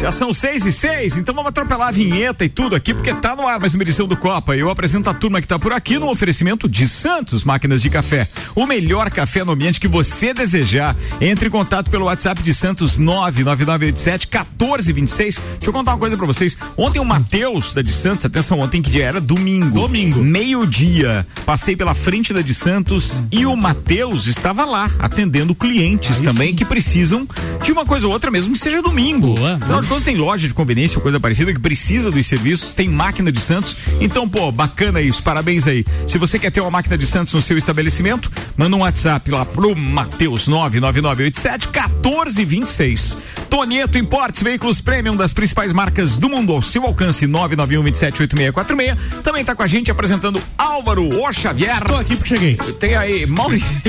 Já são seis e seis, então vamos atropelar a vinheta e tudo aqui, porque tá no ar mais uma edição do Copa. Eu apresento a turma que tá por aqui no oferecimento de Santos Máquinas de Café. O melhor café no ambiente que você desejar. Entre em contato pelo WhatsApp de Santos 99987 1426. Deixa eu contar uma coisa pra vocês. Ontem o Matheus da de Santos, atenção, ontem que dia era? Domingo. Domingo. Meio-dia. Passei pela frente da de Santos e o Matheus estava lá atendendo clientes Aí também sim. que precisam de uma coisa ou outra, mesmo que seja domingo. Boa. Afinal de contas, tem loja de conveniência ou coisa parecida que precisa dos serviços, tem máquina de Santos. Então, pô, bacana isso, parabéns aí. Se você quer ter uma máquina de Santos no seu estabelecimento, manda um WhatsApp lá pro Mateus 99987 1426. Tonieto Importes, veículos premium das principais marcas do mundo ao seu alcance 991 27 8646. Também tá com a gente apresentando Álvaro O Xavier. Estou aqui porque cheguei. Tem aí Maurício.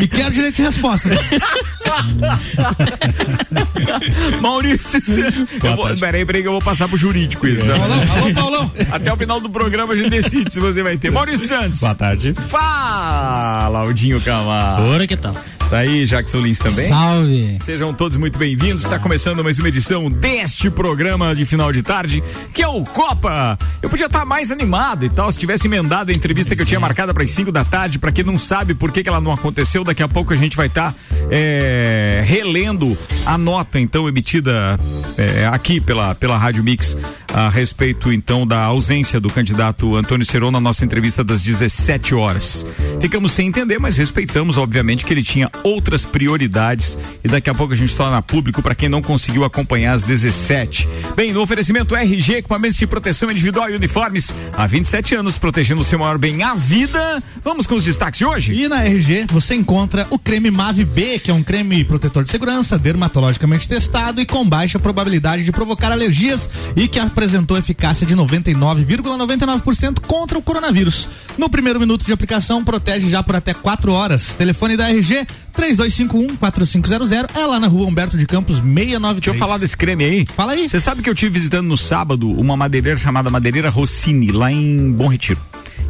E quero direito de resposta. né? Maurício, vou, peraí, peraí que eu vou passar pro jurídico isso, né? Paulão, alô, Paulão. Até o final do programa a gente decide se você vai ter. Maurício Santos. Boa tarde. Fala, Aldinho Camargo. Ora, que tal? Tá aí, Jackson Lins também. Salve! Sejam todos muito bem-vindos. Está começando mais uma edição deste programa de final de tarde, que é o Copa. Eu podia estar mais animado e tal, se tivesse emendado a entrevista que eu tinha marcada para as 5 da tarde. Para quem não sabe por que, que ela não aconteceu, daqui a pouco a gente vai estar relendo a nota, então, emitida é, aqui pela, pela Rádio Mix a respeito, então, da ausência do candidato Antônio Seron na nossa entrevista das 17 horas. Ficamos sem entender, mas respeitamos, obviamente, que ele tinha outras prioridades e daqui a pouco a gente torna público para quem não conseguiu acompanhar às 17. Bem, no oferecimento RG, equipamentos de proteção individual e uniformes, há 27 anos protegendo o seu maior bem, a vida. Vamos com os destaques de hoje? E na RG você encontra o creme Mave B, que é um creme protetor de segurança, dermatologicamente testado e com baixa probabilidade de provocar alergias e que apresentou eficácia de 99,99% contra o coronavírus. No primeiro minuto de aplicação, protege já por até 4 horas. Telefone da RG 3251-4500 é lá na rua Humberto de Campos 693. Deixa eu falar desse creme aí. Fala aí. Você sabe que eu tive visitando no sábado uma madeireira chamada Madeireira Rossini, lá em Bom Retiro.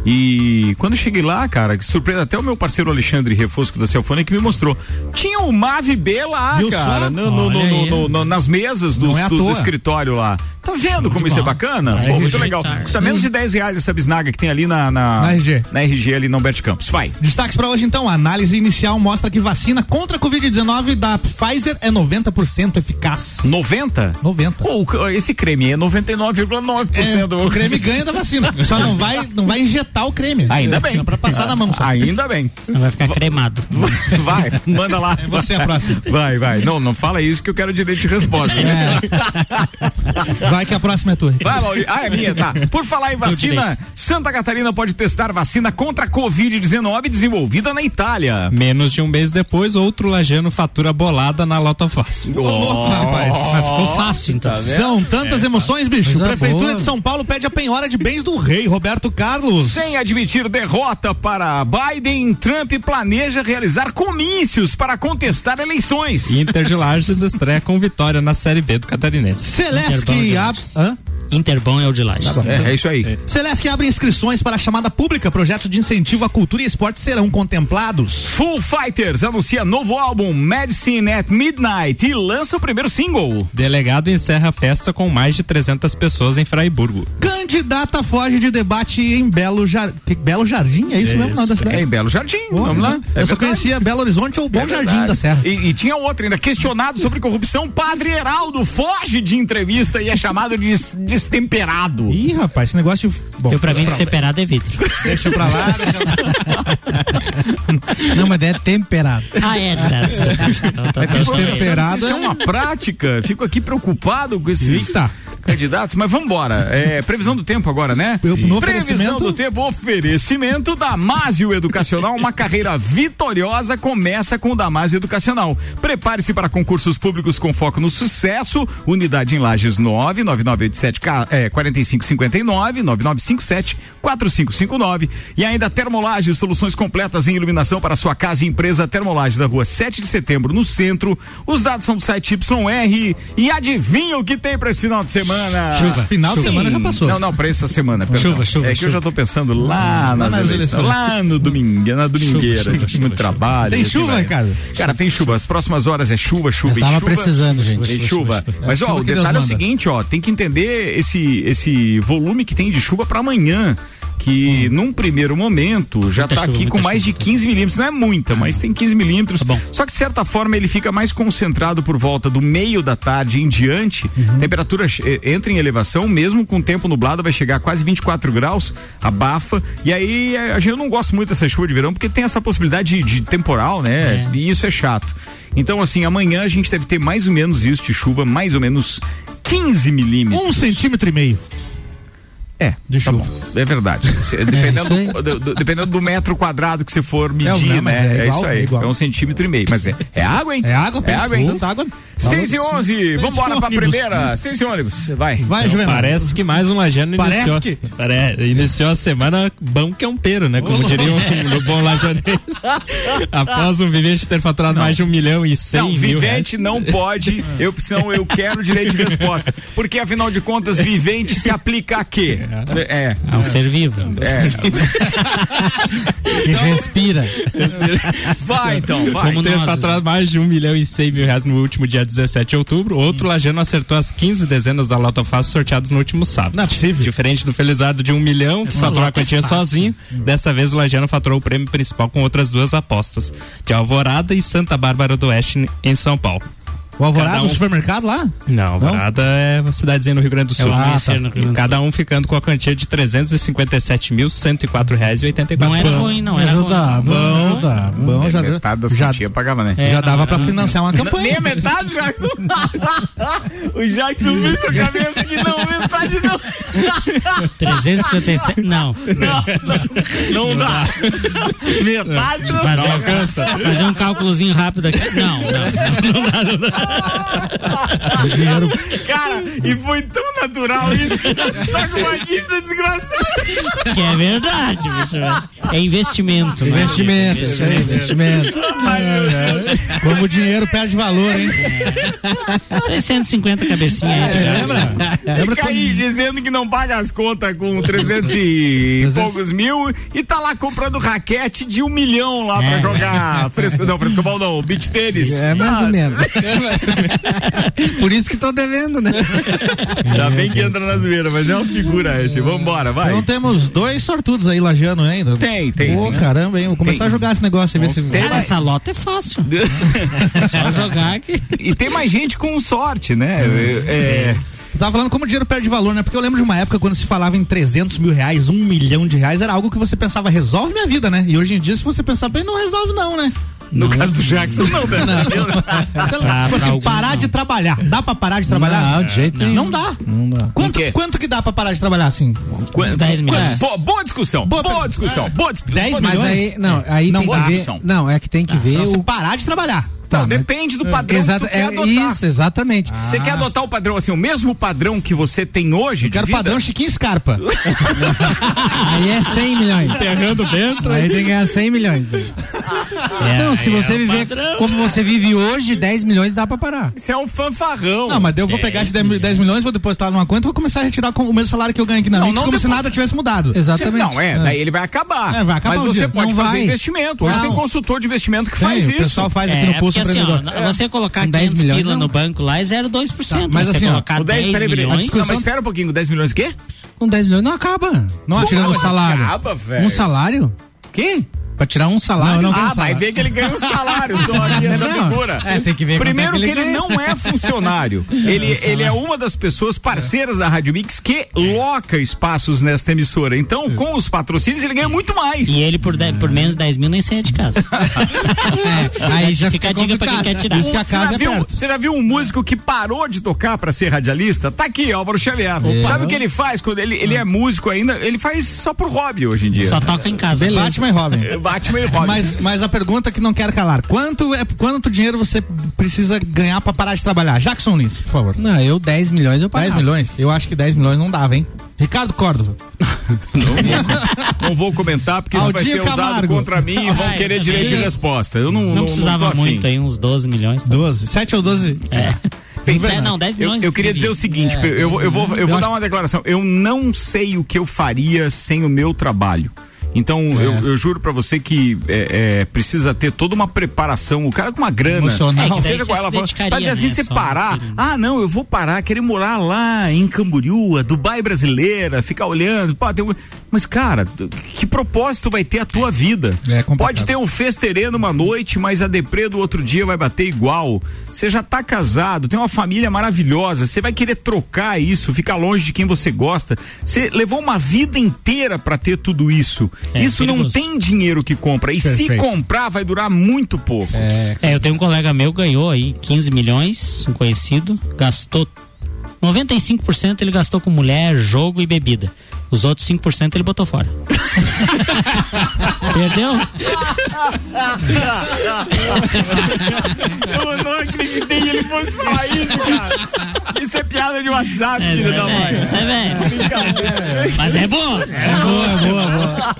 E quando cheguei lá, cara, que surpresa, até o meu parceiro Alexandre Refosco da Celfone que me mostrou. Tinha o Mave B lá, Viu cara, no- no- no- no- nas mesas do, é do- do toa. escritório lá. Tá vendo como isso é bacana? Pô, muito legal. Custa menos de 10 reais essa bisnaga que tem ali na, na, Na RG. Na RG ali no Humberto Campos. Vai. Destaques para hoje então, a análise inicial mostra que vacina contra a Covid-19 da Pfizer é 90% eficaz. 90? 90. Pô, esse creme é 99,9%. É, o creme ganha da vacina. Só não vai, não vai injetar o creme. Ainda bem. Pra passar na mão só. Ainda bem. Senão vai ficar cremado. Vai, manda lá. É você a próxima. Vai, vai. Não, não fala isso que eu quero direito de resposta. É. Vai que a próxima é tua. Vai, Mauri. Ah, é minha, tá. Por falar em vacina. Santa Catarina pode testar vacina contra a Covid-19 desenvolvida na Itália. Menos de um mês depois, outro lajano fatura bolada na Lota Fácil. Ô, louco, rapaz. Mas ficou fácil, então. São tantas emoções, bicho. Coisa Prefeitura boa. de São Paulo pede a penhora de bens do rei, Roberto Carlos. Sem admitir derrota para Biden, Trump planeja realizar comícios para contestar eleições. Inter de Lages estreia com vitória na Série B do Catarinense. Celeste Abre. Lages. Hã? Interbom é o de Lages. É, é isso aí. Celeste abre inscrições para a chamada pública. Projetos de incentivo à cultura e esporte serão contemplados. Full Fighters anuncia novo álbum Medicine at Midnight e lança o primeiro single. Delegado encerra a festa com mais de 300 pessoas em Fraiburgo. Candidata foge de debate em Belo, Jar... que- Belo Jardim, é isso, mesmo o nome da cidade? É em Belo Jardim, Pô, vamos lá. Eu É só verdade. conhecia Belo Horizonte ou Bom É Jardim da Serra. E, e tinha outro ainda, questionado sobre corrupção, Padre Heraldo foge de entrevista e é chamado de des- destemperado. Ih, rapaz, esse negócio de. Bom, Eu, pra mim, destemperado é vidro. deixa pra lá. deixa... Não, mas é temperado. Ah, é, certo. Então, tá- tá- Fico- Destemperado Isso é é- uma prática. Fico aqui preocupado com esses. Eita. candidatos, mas vamos embora. É, previsão do tempo agora, né? Eu- no previsão do tempo, oferecimento Damásio Educacional, uma carreira vitoriosa começa com o Damásio Educacional. Prepare-se para concursos públicos com foco no sucesso, unidade em Lages 9, 9987 ca- é, 4559, 9957 4559 e ainda Termolages, soluções completas em iluminação para sua casa e empresa Termolages da rua 7 de setembro, no centro. Os dados são do site YR e adivinha o que tem para esse final de semana? Chuva. Final de Sim. semana já passou. Não, não, para essa semana. perdão. Chuva, chuva, É que eu chuva. já tô pensando lá nas, nas eleições, eleições. lá no domingo, na domingueira, Chuva, chuva, muito chuva, trabalho. Tem assim chuva. Ricardo? Cara, tem chuva. As próximas horas é chuva, chuva Eu e tava chuva. precisando, gente. Tem chuva. Mas ó, chuva o detalhe é o seguinte, ó, tem que entender esse esse volume que tem de chuva para amanhã. Que num primeiro momento já tá chuva, aqui com mais de chuva. 15 milímetros. Não é muita, mas tem 15 milímetros. Tá. Só que de certa forma ele fica mais concentrado por volta do meio da tarde em diante. Uhum. Temperatura eh, entra em elevação, mesmo com tempo nublado, vai chegar a quase 24 graus, abafa. E aí a gente eu não gosto muito dessa chuva de verão porque tem essa possibilidade de, de temporal, né? É. E isso é chato. Então, assim, amanhã a gente deve ter mais ou menos isso de chuva, mais ou menos 15 milímetros. Um centímetro e meio. É, de tá chuva. bom. É verdade. Se- Dependendo, aí. do, do- do- dependendo do metro quadrado que você for medir, não, mas né? é É, igual, isso aí. é igual. É um centímetro e meio. Mas é, é água, hein? É água, É água, hein? Tanta água. 6 e 11, vamos embora pra primeira. 6 e ônibus, vai. Vai, Juvenal. Parece que mais um lajano Parece iniciou, que- Pare- iniciou a semana bom que é um pero, né? Como diriam no bom lajanês. Após um vivente ter faturado mais de um milhão e cem Não, mil vivente não pode, eu, senão eu quero direito de resposta. Porque afinal de contas, vivente se aplica a quê? É. É um ser vivo. É. Que respira. Vai então, vai. Como nós, faturado mais de um milhão e cem mil reais no último dia 17 de outubro. Outro lajano acertou as 15 dezenas da Loto Fácil sorteados no último sábado. Não é possível. Diferente do felizardo de um milhão, que faturou a é quantia sozinho, dessa vez o lajano faturou o prêmio principal com outras duas apostas, de Alvorada e Santa Bárbara do Oeste, em São Paulo. O Alvorada um- no supermercado lá? Não, Alvorada é uma cidadezinha no Rio Grande do Sul. o Ah, Rio Grande do Cada um ficando com a quantia de 357.104 reais e 84 Não era centavos. ruim, não era Ajuda, ruim. Bom, ajuda. bom, já, Metade das já, quantias pagava, né? É, já não, dava não, pra não. financiar uma Nem campanha. a metade, Jackson. o Jackson viu com a cabeça que não, metade não. 357. Não. Não, não dá. Metade não. Fazer, alcança. fazer um cálculozinho rápido aqui. Não, não, não. O dinheiro Cara, e foi tão natural isso que tá com uma dívida desgraçada. Que é verdade, bicho. É investimento. né? Investimento, isso aí, investimento. Como o dinheiro perde valor, hein? 650 cabecinhas aí. É, lembra? Lembra Fica aí dizendo que não paga as contas com 300 e poucos mil e tá lá comprando raquete de um milhão lá pra É. jogar fresco, não, frescobol não, beach tênis. É mais Ah, ou menos. Por isso que tô devendo, né? Já bem que entra na zoeira, mas é uma figura esse. Vambora, vai. Então temos dois sortudos aí lajando ainda. Tem, tem, Pô, tem. caramba, hein? Vou começar Tem. a jogar esse negócio aí, ver se. Cara, essa lota é fácil. Só jogar aqui. E tem mais gente com sorte, né? É, Eu tava falando como o dinheiro perde valor, né? Porque eu lembro de uma época quando se falava em 300 mil reais, um milhão de reais, era algo que você pensava, resolve minha vida, né? E hoje em dia, se você pensar bem, não resolve, não, né? No caso do Jackson, não, né? Pelo- tipo pra assim, alguns, parar não. de trabalhar. Dá pra parar de trabalhar? Não, de jeito não, nenhum. não dá. Não dá. Quanto, quanto que dá pra parar de trabalhar assim? Uns 10 milhões. Boa, boa discussão, Boa boa, discussão, boa discussão. 10 boa Mas milhões? aí, não, aí Não, tem que ver. Não, é que tem que ver Não, se o. parar de trabalhar. Tá, Não, mas- depende do padrão Exato, que tu quer é adotar. isso, exatamente. Você quer adotar o padrão assim, o mesmo padrão que você tem hoje? Eu quero de vida? padrão Chiquinho Scarpa. Aí é 100 milhões. Enterrando dentro. Aí tem que ganhar 100 milhões. É, não, se aí você é o viver padrão. como você vive hoje, 10 milhões dá pra parar. Isso é um fanfarrão. Não, mas eu vou pegar esses 10, mil- 10 milhões, vou depositar numa conta e vou começar a retirar com o mesmo salário que eu ganho aqui na Não, Mix, não como se depo- nada tivesse mudado. Exatamente. Não, é, daí ele vai acabar. É, vai acabar Mas um você dia. pode Não fazer vai. investimento. Hoje Não. tem consultor de investimento que Tem, faz o isso. pessoal faz aqui É, no Pulso porque assim, ó, Empreendedor. você colocar Com 10 500 milhões, pila não. no banco lá é 0,2%. Tá, mas você assim, ó, colocar O 10, 10 peraí, peraí. milhões... Não, mas espera um pouquinho, 10 milhões o quê? Com 10 milhões não acaba. Não tirando o mas salário. acaba, velho. Um salário? Quê? Pra tirar um salário. Não, não Ah, vai salário. ver que ele ganha um salário só aqui, essa Não, figura. é, tem que ver quanto Primeiro é que que ele ele ganha. não é funcionário. ele, ele é uma das pessoas parceiras da Rádio Mix que loca espaços nesta emissora. Então, com os patrocínios, ele ganha muito mais. E ele por, dez- por menos de 10 mil nem saia de casa. Aí já fica a dica pra quem quer tirar. Isso que a Você já, casa é viu, perto. você já viu um músico que parou de tocar pra ser radialista? Tá aqui, Álvaro Xavier. Sabe o que ele faz quando ele, ele é músico ainda? Ele faz só por hobby hoje em dia. Só toca em casa. Batman e Robin. Batman e Robin. Mas, mas a pergunta que não quero calar: quanto, é, quanto dinheiro você precisa ganhar pra parar de trabalhar? Jackson Lins, por favor. Não, eu 10 milhões eu 10 pagava. milhões? Eu acho que 10 milhões não dava, hein? Ricardo Córdova. Não vou comentar porque isso vai Aldinho ser usado Camargo. contra mim e vão querer direito de resposta. Eu não, Não, não, não precisava afim. muito aí, uns 12 milhões. tá? 12. 7 ou 12? É. Bem, É, não, 10 Eu, milhões. eu queria dizer o seguinte, eu, vou- eu vou, eu vou acho- dar uma declaração. Eu não sei o que eu faria sem o meu trabalho. Então, eu, eu juro pra você que é, é, precisa ter toda uma preparação. O cara com uma grana. Emocional. É, que seja se ela falando, dedicaria, Mas assim, né, você parar. naquele- Ah, não, eu vou parar, querer morar lá em Camboriú, a Dubai brasileira, ficar olhando. Pô, tem um- Mas, cara, que propósito vai ter a tua vida? É. Pode ter um festerê numa noite, mas a deprê do outro dia vai bater igual. Você já tá casado, tem uma família maravilhosa, você vai querer trocar isso, ficar longe de quem você gosta. Você levou uma vida inteira pra ter tudo isso. É, isso não tem dinheiro que compra. E se Perfeito. comprar, vai durar muito pouco. É, É, eu tenho um colega meu, ganhou aí 15 milhões, um conhecido, gastou 95% ele gastou com mulher, jogo e bebida. Os outros 5% ele botou fora. Perdeu? Eu não acreditei que ele fosse falar isso, cara. Isso é piada de WhatsApp, É, filho da é mãe. isso é velho. Mas é bom. boa, boa, boa.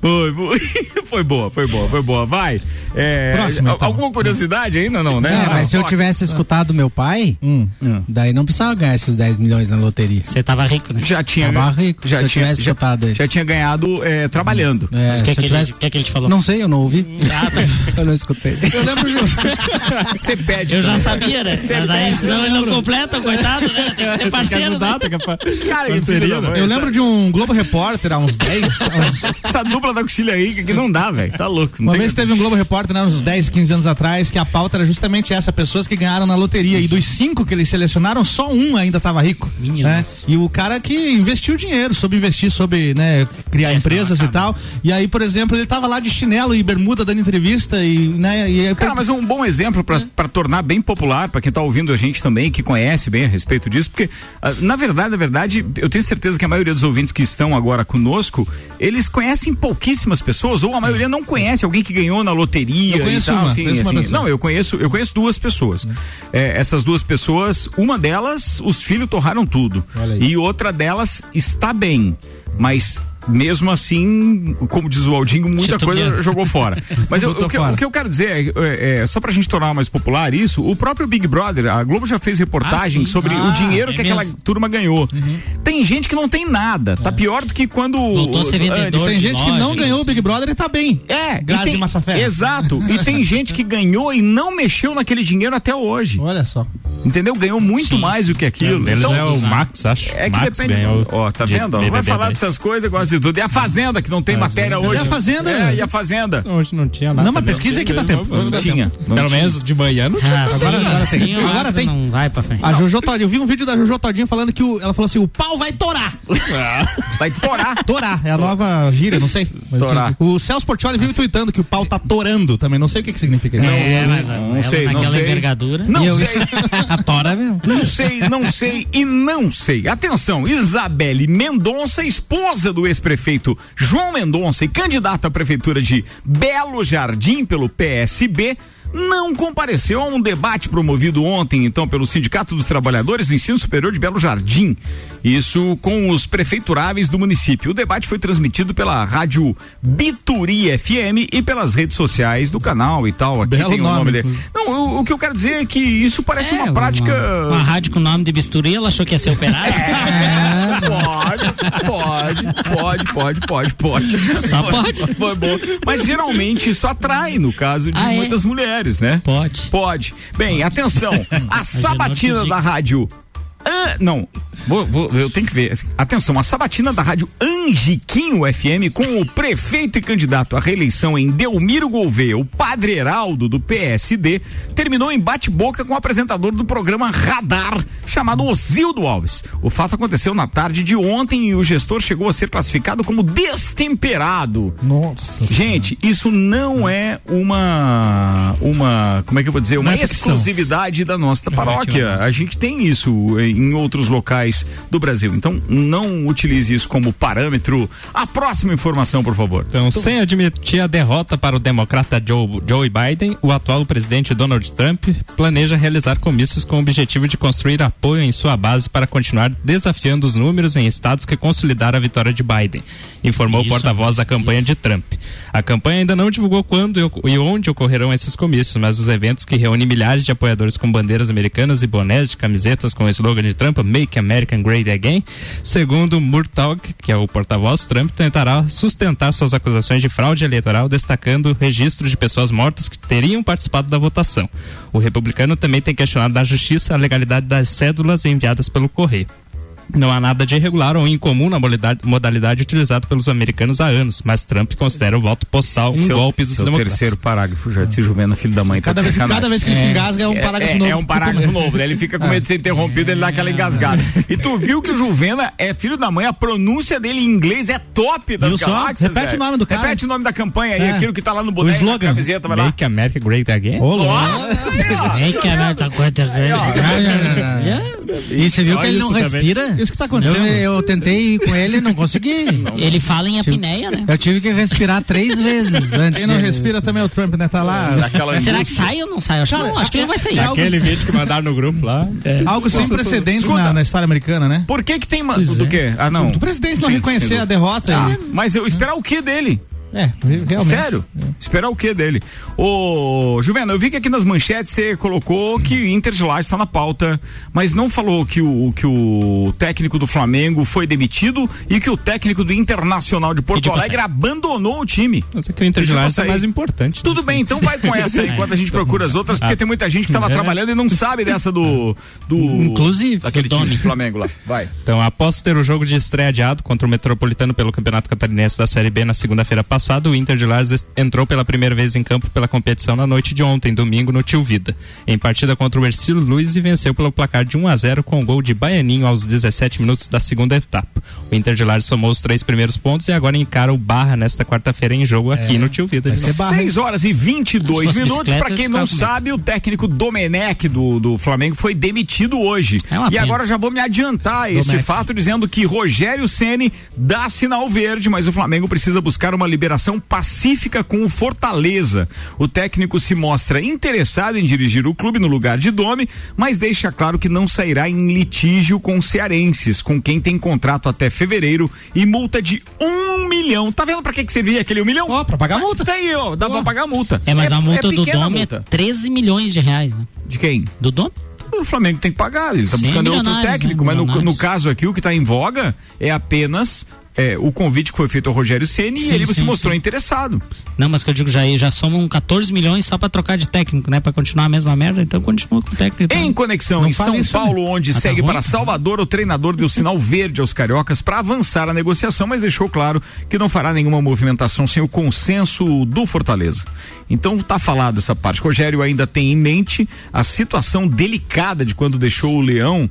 Foi, foi, foi boa, foi boa, foi boa. Vai. É, Próximo, então. Alguma curiosidade ainda não, né? É, mas se eu tivesse escutado meu pai, Hum. daí não precisava ganhar esses 10 milhões na loteria. Você tava rico, né? já tinha Tava rico, já tinha já, aí. já tinha ganhado é, trabalhando. É, O se que, eu que, tivesse... que que ele te falou? Não sei, eu não ouvi. Ah, tá. eu não escutei. Eu lembro de. Você pede. Eu já sabia, né? Mas daí, senão ele não completa, coitado, né? Tem que ser parceiro. né? Cara, isso filho da mãe, Eu lembro de um Globo Repórter há uns 10. uns- essa dupla da coxilha rica que não dá, velho. Tá louco. Não Uma tem- vez teve um Globo Repórter, né, uns 10, 15 anos atrás, que a pauta era justamente essa: pessoas que ganharam na loteria. E dos cinco que eles selecionaram, só um ainda estava rico. Minha né? E o cara que investiu dinheiro, soube investir, soube né, criar empresas e tal. E aí, por exemplo, ele tava lá de chinelo e bermuda dando entrevista e, né, e Cara, mas um bom exemplo para tornar bem popular, para quem tá ouvindo a gente também, que conhece bem a respeito disso, porque, ah, na verdade, na verdade, eu tenho certeza que a maioria dos ouvintes que estão agora conosco, eles conhecem pouquíssimas pessoas, ou a maioria não conhece alguém que ganhou na loteria Eu e tal. uma, assim, assim. Não, eu conheço, eu conheço duas pessoas. É, essas duas pessoas, uma delas, os filhos torraram tudo. E outra delas está bem, mas. Mesmo assim, como diz o Aldinho, muita coisa jogou fora. Mas eu- o, que, fora. o que eu quero dizer é, é, é, só pra gente tornar mais popular isso, o próprio Big Brother, a Globo já fez reportagem Ah, sobre Ah, o dinheiro é que aquela mesmo. turma ganhou. Tem gente que não tem nada, tá pior do que quando Voltou a ser vendedor. tem gente que loja, não ganhou o Big Brother e tá bem. É, Grazi e tem, Massafera. Exato. E tem gente que ganhou e não mexeu naquele dinheiro até hoje. Olha só. Entendeu? Ganhou muito Sim. mais do que aquilo. Eles Então, é o Max, acho. é que Max depende. ganhou Ó, tá vendo? ó? Vai falar 10. dessas coisas, gosta de tudo. E a Fazenda, que não tem matéria hoje. a Fazenda? É, e a Fazenda. Hoje não tinha nada. Não, mas pesquisa aí que dá tempo. Não tinha. Não Pelo menos de manhã não tinha. Ah, Agora- sim, agora tem. Agora tem. Não vai pra frente. A Jojo Todinho, eu vi um vídeo da Jojo Todinho falando que o, ela falou assim: o pau vai torar. Vai torar. Torar, é a nova gíria, não sei. Torar. O Celso Portioli vive tweetando que o pau tá torando também, não sei o que que significa isso. é, mas não sei, não naquela sei. envergadura. Não E sei. A tora mesmo. Não sei, não sei e não sei. Atenção, Isabelle Mendonça, esposa do ex-prefeito João Mendonça e candidata à prefeitura de Belo Jardim pelo PSB, não compareceu a um debate promovido ontem, então, pelo Sindicato dos Trabalhadores do Ensino Superior de Belo Jardim. Isso com os prefeituráveis do município. O debate foi transmitido pela rádio Bituri FM e pelas redes sociais do canal e tal. Aqui Belo tem o nome, nome, dele. Não, o, o que eu quero dizer é que isso parece É, uma prática. Uma, uma rádio com nome de bisturi, ela achou que ia ser operário. Pode, pode, pode, pode, pode, pode. Só pode. Foi bom. Mas geralmente isso atrai, no caso de Ah, é? muitas mulheres, né? Pode. Pode. Bem, atenção. A sabatina Norte da rádio. Ah, não, Vou, vou, eu tenho que ver. Atenção, a sabatina da rádio Angiquinho FM com o prefeito e candidato à reeleição em Delmiro Gouveia, o padre Heraldo do PSD, terminou em bate-boca com o apresentador do programa Radar, chamado Osildo Alves. O fato aconteceu na tarde de ontem e o gestor chegou a ser classificado como destemperado. Nossa. Gente, isso não é uma uma, como é que eu vou dizer, uma é exclusividade da nossa paróquia. A gente tem isso em outros locais do Brasil. Então, não utilize isso como parâmetro. A próxima informação, por favor. Então, sem admitir a derrota para o democrata Joe, Joe Biden, o atual presidente Donald Trump planeja realizar comícios com o objetivo de construir apoio em sua base para continuar desafiando os números em estados que consolidaram a vitória de Biden, informou o Isso, porta-voz da isso. campanha de Trump. A campanha ainda não divulgou quando e e onde ocorrerão esses comícios, mas os eventos que reúnem milhares de apoiadores com bandeiras americanas e bonés de camisetas com o slogan de Trump, Make America Great Again, segundo Murtaugh, que é o porta-voz, Trump tentará sustentar suas acusações de fraude eleitoral, destacando o registro de pessoas mortas que teriam participado da votação. O republicano também tem questionado na justiça a legalidade das cédulas enviadas pelo correio. Não há nada de irregular ou incomum na modalidade, modalidade utilizada pelos americanos há anos, mas Trump considera o voto postal um Seu- golpe dos seu democratas. terceiro parágrafo já disse Juvena, filho da mãe. tá Cada de vez, cada vez que ele se engasga é um parágrafo é, novo. É um parágrafo novo, né? Ele fica com medo de ser interrompido, ele dá aquela engasgada. E tu viu que o Juvena é filho da mãe, a pronúncia dele em inglês é top das Viu galáxias. Repete velho. o nome do cara. Repete o nome da campanha aí, É. aquilo que tá lá no boneco, O slogan. na camiseta, vai lá. Make America Great Again? Ô, louco. Vem que é muita coisa E você viu que ele não respira? Isso que tá Eu, acontecendo. eu tentei ir com ele não consegui. Ele fala em apneia, né? Eu tive que respirar três vezes antes. Quem não de- respira também é o Trump, né? Tá lá. Daquela Será que sai ou não sai? Acho, que Cara, não, acho que ele vai sair. algo- Aquele vídeo que mandaram no grupo lá. Algo sem precedentes na, na história americana, né? Por que que tem... ma- Do quê? Ah, não. O presidente não Sim, reconhecer a derrota. Ah, e- mas eu esperar o que dele? É, realmente. Sério? Esperar o que dele? Ô, Juvena, eu vi que aqui nas manchetes você colocou que Inter de Lages está na pauta, mas não falou que o, que o técnico do Flamengo foi demitido e que o técnico do Internacional de Porto Alegre abandonou o time. Mas é que o Inter de Lages é mais importante. Tudo bem, então vai com essa aí enquanto a gente procura as outras, porque tem muita gente que estava É. trabalhando e não sabe dessa do. do Inclusive, daquele do time do Flamengo lá. Vai. Então, após ter o jogo de estreia adiado contra o Metropolitano pelo Campeonato Catarinense da Série B na segunda-feira passada, o Inter de Lages entrou pela primeira vez em campo pela competição na noite de ontem, domingo, no Tio Vida. Em partida contra o Ercílio Luiz e venceu pelo placar de 1 a 0 com o gol de Baianinho aos 17 minutos da segunda etapa. O Inter de Lages somou os três primeiros pontos e agora encara o Barra nesta quarta-feira em jogo aqui no Tio Vida. de novo. 6 horas e 22 Se fosse minutos. Pra quem não sabe, o técnico Domenech do, do Flamengo foi demitido hoje. É e pena. agora já vou me adiantar a este fato dizendo que Rogério Ceni dá sinal verde, mas o Flamengo precisa buscar uma liberação pacífica com o Fortaleza. O técnico se mostra interessado em dirigir o clube no lugar de Dome, mas deixa claro que não sairá em litígio com cearenses, com quem tem contrato até fevereiro e multa de um milhão. Tá vendo pra que que servia aquele um milhão? Ó, pra pagar multa. Tá aí, ó, dá pra pagar a multa. É, mas a multa do pequena a Dome multa. é 13 milhões de reais, né? De quem? Do Dome? O Flamengo tem que pagar, ele tá Sim, buscando outro milionários, técnico, né? mas no, no caso aqui o que tá em voga é apenas é, o convite que foi feito ao Rogério Ceni e Sim, ele se sim, mostrou sim. interessado. Não, mas que eu digo já, já somam 14 milhões só pra trocar de técnico, né? Pra continuar a mesma merda, então continua com o técnico. Em conexão Não em São isso, Paulo, onde Ah, tá segue para Salvador, o treinador deu sinal verde aos cariocas para avançar a negociação, mas deixou claro que não fará nenhuma movimentação sem o consenso do Fortaleza. Então tá falado essa parte. Rogério ainda tem em mente a situação delicada de quando deixou o Leão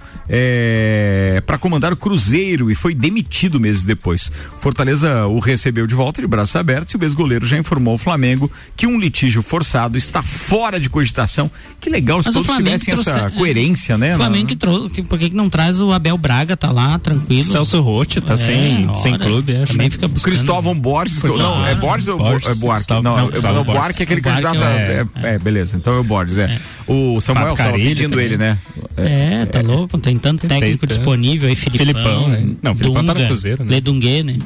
para comandar o Cruzeiro e foi demitido meses depois. Fortaleza o recebeu de volta de braços abertos e o ex-goleiro já informou ao Flamengo que um litígio forçado está fora de cogitação. Que legal se Mas o todos Flamengo tivessem essa trouxe- é. coerência, né? O Flamengo que trouxe, por que não traz o Abel Braga, tá lá, tranquilo. Celso Rotti tá É, sem, sem clube, acho. Também fica O buscando. Cristóvão Borges, Pois não, não. é Borges ou Borges, é Buarque? Não, não, é, Gustavo o Buarque é aquele O Buarque candidato. é É, é, beleza, então é o Borges, é. O Samuel Fábio tava pedindo também. ele, né? É, tá louco, tem tanto técnico disponível aí, Filipão. Filipão, né? Não, o Filipão tá no Cruzeiro, né? Ledungue, né?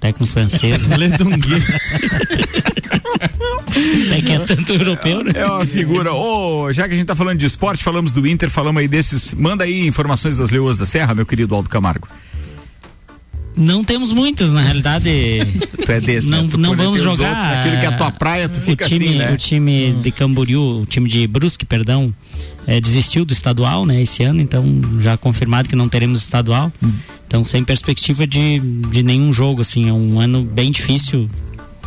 Técnico francês. né? Ledungue. Até que é tanto europeu, né? É uma figura. Ô, já que a gente tá falando de esporte, falamos do Inter, falamos aí desses. Manda aí informações das Leoas da Serra, meu querido Aldo Camargo. Não temos muitas, na realidade. Tu é desse, não, né? Não vamos jogar. outros, aquilo que é a tua praia, tu o fica time, assim, né? O time de Camboriú, o time de Brusque, perdão, é, desistiu do estadual, né, esse ano, então já confirmado que não teremos estadual. Hum. Então, sem perspectiva de, de nenhum jogo, assim, é um ano bem difícil.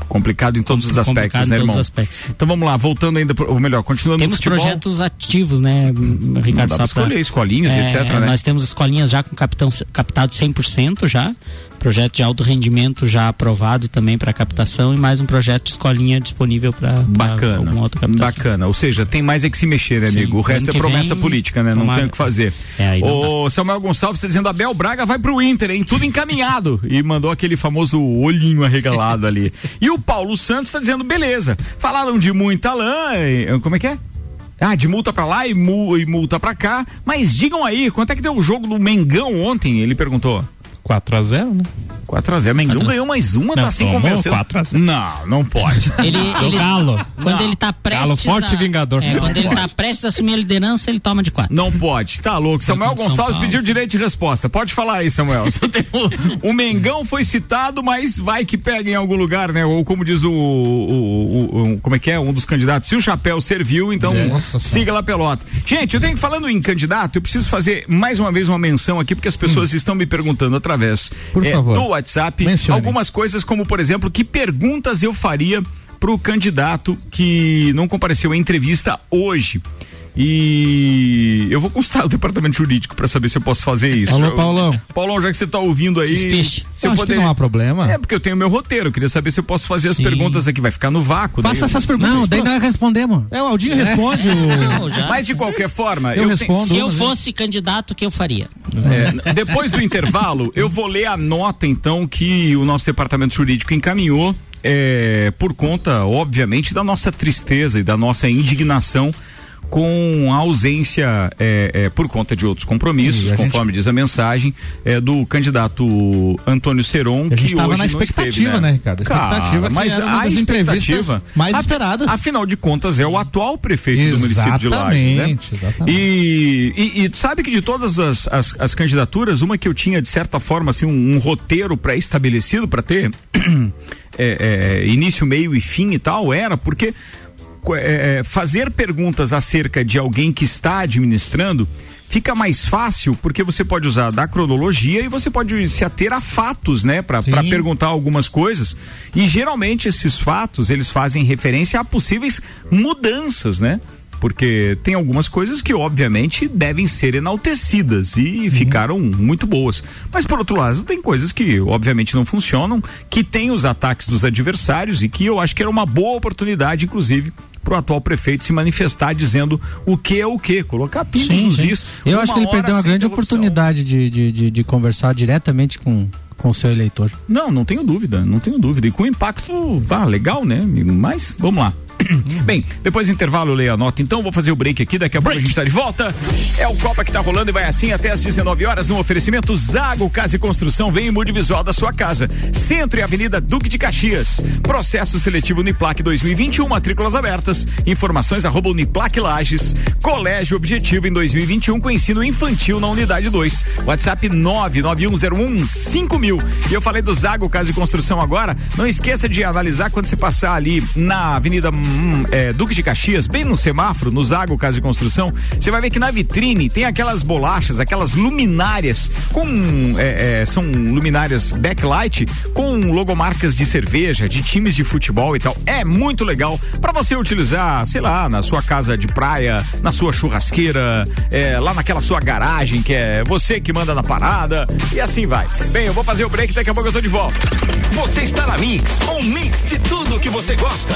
Complicado em todos os aspectos, em né, todos irmão? os aspectos. Então vamos lá, voltando ainda, pro, ou melhor, continuando Temos futebol. projetos ativos, né, Ricardo? dá pra- escolher escolinhas, É, etc, né? Nós temos escolinhas já com capitão, captado 100% já. Projeto de alto rendimento já aprovado também para captação e mais um projeto de escolinha disponível para Bacana, alguma outra captação. bacana. Ou seja, tem mais é que se mexer, né, Sim, amigo? O resto é promessa vem, política, né? Não tem o que fazer. É, o Samuel Gonçalves está dizendo Abel Braga vai pro Inter, hein? Tudo encaminhado. e mandou aquele famoso olhinho arregalado ali. E o Paulo Santos está dizendo, beleza. Falaram de muita lã. e- Como é que é? Ah, de multa pra lá e, mu- e multa pra cá. Mas digam aí, quanto é que deu o jogo do Mengão ontem? Ele perguntou. 4x0, né? 4x0. Mengão ganhou mais uma, tá Não, assim tomou convencendo. 4 a 0. Não, não pode. Ele, ele, Galo. Quando Não. ele tá prestes Galo forte a, vingador. É, quando ele pode. tá prestes a assumir a liderança, ele toma de quatro. Não pode, tá louco. Samuel Gonçalves pediu direito de resposta. Pode falar aí, Samuel. O, o Mengão foi citado, mas vai que pega em algum lugar, né? Ou como diz o, o- o- como é que é? Um dos candidatos. Se o chapéu serviu, então Nossa siga lá pelota. Gente, eu tenho falando em candidato, eu preciso fazer mais uma vez uma menção aqui, porque as pessoas estão me perguntando através Por eh, favor. do WhatsApp Mencione. algumas coisas, como por exemplo, que perguntas eu faria pro candidato que não compareceu à entrevista hoje. E eu vou consultar o departamento jurídico para saber se eu posso fazer isso. Alô, Eu- Paulão. Paulão, já que você tá ouvindo aí. Se espiche. se Eu acho que não há problema. É, porque eu tenho meu roteiro. Eu queria saber se eu posso fazer as Sim. perguntas aqui. Vai ficar no vácuo. Faça eu- essas perguntas. Não, daí nós respondemos. É, o Aldinho responde. O... Não, já. Mas de qualquer forma, Eu tenho- respondo. Se eu fosse candidato, o que eu faria? É, depois do intervalo, eu vou ler a nota, então, que o nosso departamento jurídico encaminhou, é, por conta, obviamente, da nossa tristeza e da nossa indignação com a ausência, é, é, por conta de outros compromissos, E a gente- conforme diz a mensagem, é, do candidato Antônio Seron, que tava hoje na expectativa, esteve, né, Ricardo? A expectativa Cara, mas era uma a expectativa mais esperadas. Afinal de contas, é o atual prefeito do município de Lages, né? Exatamente, exatamente. E, e, e sabe que de todas as, as, as candidaturas, uma que eu tinha, de certa forma, assim, um, um roteiro pré-estabelecido para ter é, é, início, meio e fim e tal, era porque é, é, fazer perguntas acerca de alguém que está administrando fica mais fácil porque você pode usar da cronologia e você pode se ater a fatos, né, para perguntar algumas coisas. E geralmente esses fatos eles fazem referência a possíveis mudanças, né? Porque tem algumas coisas que, obviamente, devem ser enaltecidas e ficaram muito boas. Mas, por outro lado, tem coisas que, obviamente, não funcionam, que tem os ataques dos adversários e que eu acho que era uma boa oportunidade, inclusive, para o atual prefeito se manifestar dizendo o que é o que, colocar pingos Sim, nos is. Eu acho que ele perdeu uma grande oportunidade de, de, de, de conversar diretamente com, com o seu eleitor. Não, não tenho dúvida, não tenho dúvida. E com impacto, ah, legal, né? Mas vamos lá. Bem, depois do intervalo eu leio a nota, então vou fazer o break aqui, daqui a pouco a gente tá de volta. É o Copa que tá rolando e vai assim até às 19 horas no oferecimento Zago Casa e Construção, vem e mude visual da sua casa. Centro e Avenida Duque de Caxias. Processo seletivo Uniplac 2021, matrículas abertas. Informações arroba Uniplac Lages. Colégio Objetivo em 2021 com ensino infantil na unidade 2. WhatsApp 991015000. E eu falei do Zago Casa e Construção agora. Não esqueça de analisar quando você passar ali na Avenida hum, é, Duque de Caxias, bem no semáforo, no Zago Casa e Construção. Você vai ver que na vitrine tem aquelas bolachas, aquelas luminárias com é, é, são luminárias backlight com logomarcas de cerveja, de times de futebol e tal. É muito legal para você utilizar, sei lá, na sua casa de praia, na sua churrasqueira, é, lá naquela sua garagem que é você que manda na parada e assim vai. Bem, eu vou fazer o break, daqui a pouco eu tô de volta. Você está na Mix, um mix de tudo que você gosta.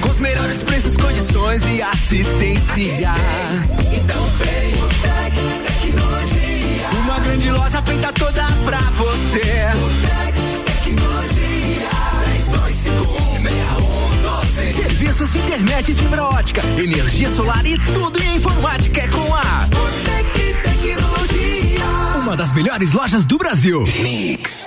com os melhores preços, condições e assistência, então vem o Tec Tecnologia. Uma grande loja feita toda pra você. Tec Tecnologia. Serviços de internet e fibra ótica, energia solar e tudo em informática é com a Botec Tecnologia. Uma das melhores lojas do Brasil. Mix.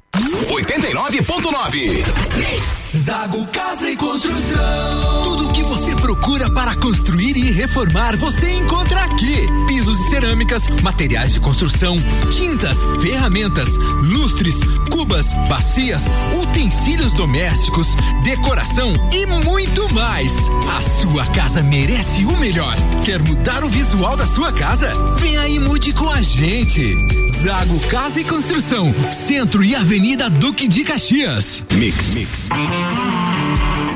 89.9 Zago Casa e Construção. Tudo o que você procura para construir e reformar, você encontra aqui. Pisos e cerâmicas, materiais de construção, tintas, ferramentas, lustres, cubas, bacias, utensílios domésticos, decoração e muito mais. A sua casa merece o melhor. Quer mudar o visual da sua casa? Aí e mude com a gente. Zago Casa e Construção, Centro e Avenida Duque de Caxias. Mix, mix.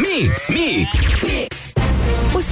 Mix, mix.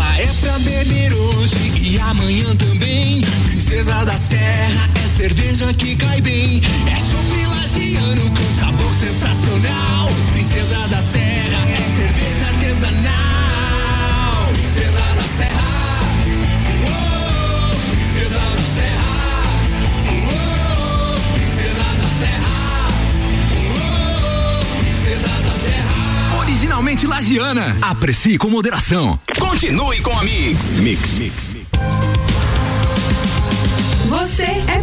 Ela é pra beber hoje e amanhã também. Princesa da Serra é cerveja que cai bem. É chopp lagiano com sabor sensacional. Princesa da Serra Lagiana. Aprecie com moderação. Continue com a Mix. Mix, mix. É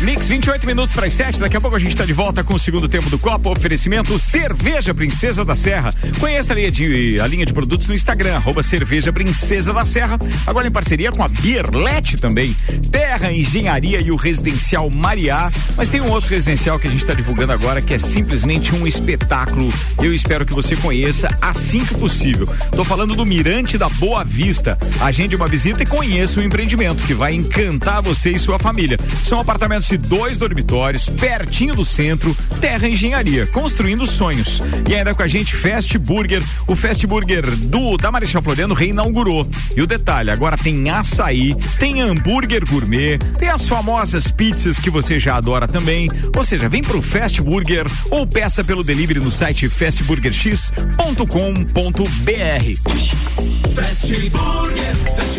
Mix, 28 minutos para as 7. Daqui a pouco a gente está de volta com o segundo tempo do Copa. Oferecimento Cerveja Princesa da Serra. Conheça a linha de, a linha de produtos no Instagram, arroba Cerveja Princesa da Serra. Agora em parceria com a Bierlete também. Terra Engenharia e o Residencial Mariá. Mas tem um outro residencial que a gente está divulgando agora que é simplesmente um espetáculo. Eu espero que você conheça assim que possível. Tô falando do Mirante da Boa Vista. Agende uma visita e conheça o empreendimento que vai encantar você e sua família. São apartamentos dois dormitórios, pertinho do centro, Terra Engenharia, construindo sonhos. E ainda com a gente, Fast Burger, o Fast Burger do da Marechal Floriano reinaugurou. E o detalhe, agora tem açaí, tem hambúrguer gourmet, tem as famosas pizzas que você já adora também. Ou seja, vem pro Fast Burger ou peça pelo delivery no site fastburgerx.com.br. Fast Burger, Fast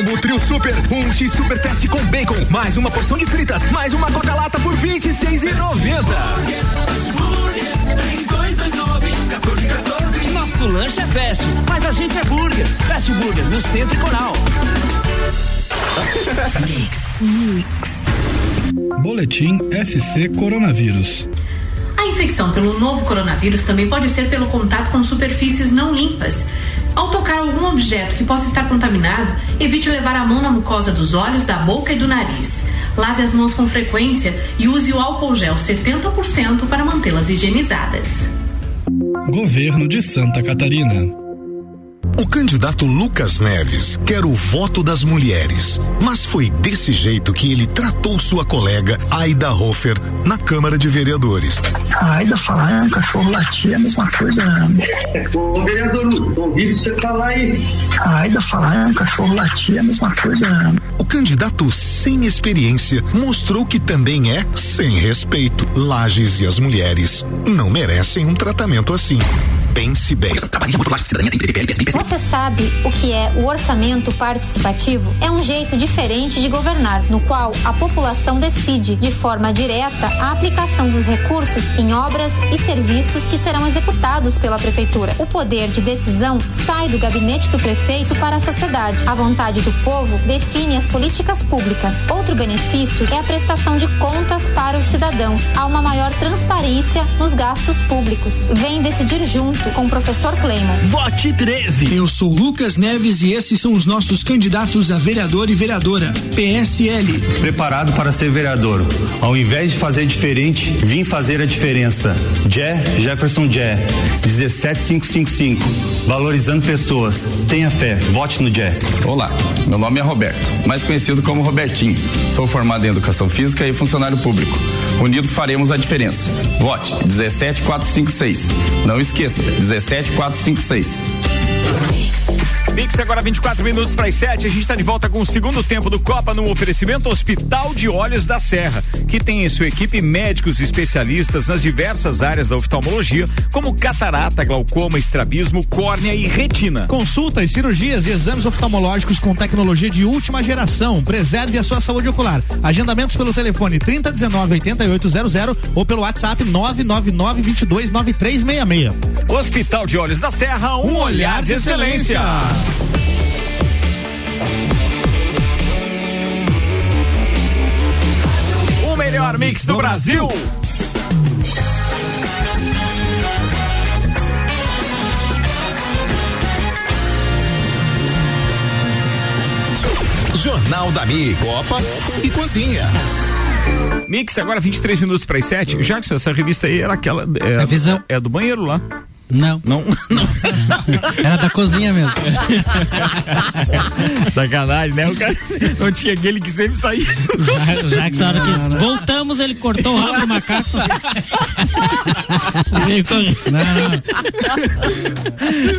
combo trio super, um X super fast com bacon, mais uma porção de fritas, mais uma coca lata por vinte e seis e noventa. Fast Burger, três dois dois nove, 14 14. Nosso lanche é fast, mas a gente é burger. Fast Burger, no Centro e Coral. Boletim SC Coronavírus. A infecção pelo novo coronavírus também pode ser pelo contato com superfícies não limpas. Ao tocar algum objeto que possa estar contaminado, evite levar a mão na mucosa dos olhos, da boca e do nariz. Lave as mãos com frequência e use o álcool gel 70% para mantê-las higienizadas. Governo de Santa Catarina. O candidato Lucas Neves quer o voto das mulheres, mas foi desse jeito que ele tratou sua colega Aida Hofer na Câmara de Vereadores. A Aida falar é um cachorro latir é a mesma coisa. Ô vereador, convido você falar aí. A Aida falar é um cachorro latir é a mesma coisa. O candidato sem experiência mostrou que também é sem respeito. Lages e as mulheres não merecem um tratamento assim. Pense bem. Você sabe o que é o orçamento participativo? É um jeito diferente de governar, no qual a população decide de forma direta a aplicação dos recursos em obras e serviços que serão executados pela prefeitura. O poder de decisão sai do gabinete do prefeito para a sociedade. A vontade do povo define as políticas públicas. Outro benefício é a prestação de contas para os cidadãos. Há uma maior transparência nos gastos públicos. Vem decidir junto com o professor Cleimon. Vote 13. Eu sou Lucas Neves e esses são os nossos candidatos a vereador e vereadora. PSL. Preparado para ser vereador. Ao invés de fazer diferente, vim fazer a diferença. Jé Jefferson Jé. 17555. Valorizando pessoas. Tenha fé. Vote no Jé. Olá, meu nome é Roberto, mais conhecido como Robertinho. Sou formado em Educação Física e funcionário público. Unidos faremos a diferença. Vote 17456. Não esqueça, 17456. Mix agora 24 minutos para as 7. A gente está de volta com o segundo tempo do Copa no oferecimento Hospital de Olhos da Serra, que tem em sua equipe médicos especialistas nas diversas áreas da oftalmologia, como catarata, glaucoma, estrabismo, córnea e retina. Consultas, cirurgias e exames oftalmológicos com tecnologia de última geração. Preserve a sua saúde ocular. Agendamentos pelo telefone 3019 8800 ou pelo WhatsApp 999 22 9366. Hospital de Olhos da Serra, um, um olhar de excelência. O melhor mix do Brasil. Jornal da Mi, Copa e Cozinha. Mix, agora 23 minutos para as 7. Jackson, essa revista aí era aquela. É, É visão. é do banheiro lá. Não. Não, não. Era da cozinha mesmo. Sacanagem, né? O cara não tinha aquele que sempre saía. Já, já que essa hora que voltamos, ele cortou o rabo do macaco. Veio correndo.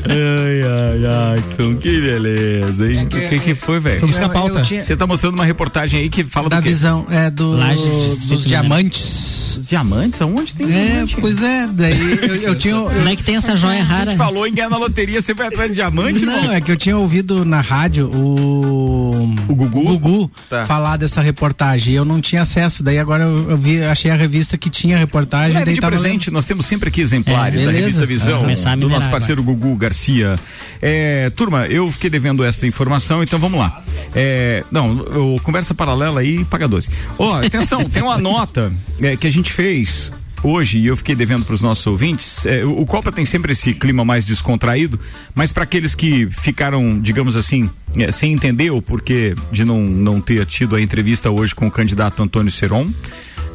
Ai, ai, Jackson, que beleza, hein? O que, que foi, velho? Vamos com a pauta. tinha- Você tá mostrando uma reportagem aí que fala Da do visão, é do, Lages, dos Mineiro. diamantes. Diamantes? Aonde tem É, diamante? pois é, daí eu, eu tinha. Como é que tem essa joia A rara? gente falou em ganhar na loteria, você vai atrás de diamante, Não, irmão? é que eu tinha ouvido na rádio o. O Gugu? Gugu Tá. falar dessa reportagem. Eu não tinha acesso, daí agora eu, eu vi, achei a revista que tinha a reportagem. Leve daí de tava presente, nós temos sempre aqui exemplares É, da revista Visão, a do nosso parceiro Gugu Garcia. É, turma, eu fiquei devendo esta informação, então vamos lá. É, não, o conversa paralela aí, paga doce. Ó, atenção, tem uma nota é, que a gente fez hoje e eu fiquei devendo para os nossos ouvintes. É, o, Copa tem sempre esse clima mais descontraído, mas para aqueles que ficaram, digamos assim, é, sem entender o porquê de não, não ter tido a entrevista hoje com o candidato Antônio Seron.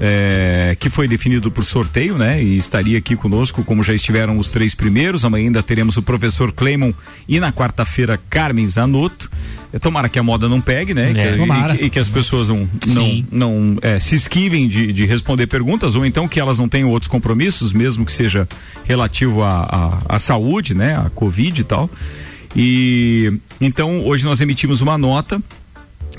É, que foi definido por sorteio, né? E estaria aqui conosco, como já estiveram os três primeiros. Amanhã ainda teremos o professor Cleimon e na quarta-feira Carmen Zanotto. É, Tomara que a moda não pegue, né? É. Que- e, e que as pessoas não, não, não é, se esquivem de, de responder perguntas ou então que elas não tenham outros compromissos, mesmo que seja relativo à à- à saúde, né? A Covid e tal. E então hoje nós emitimos uma nota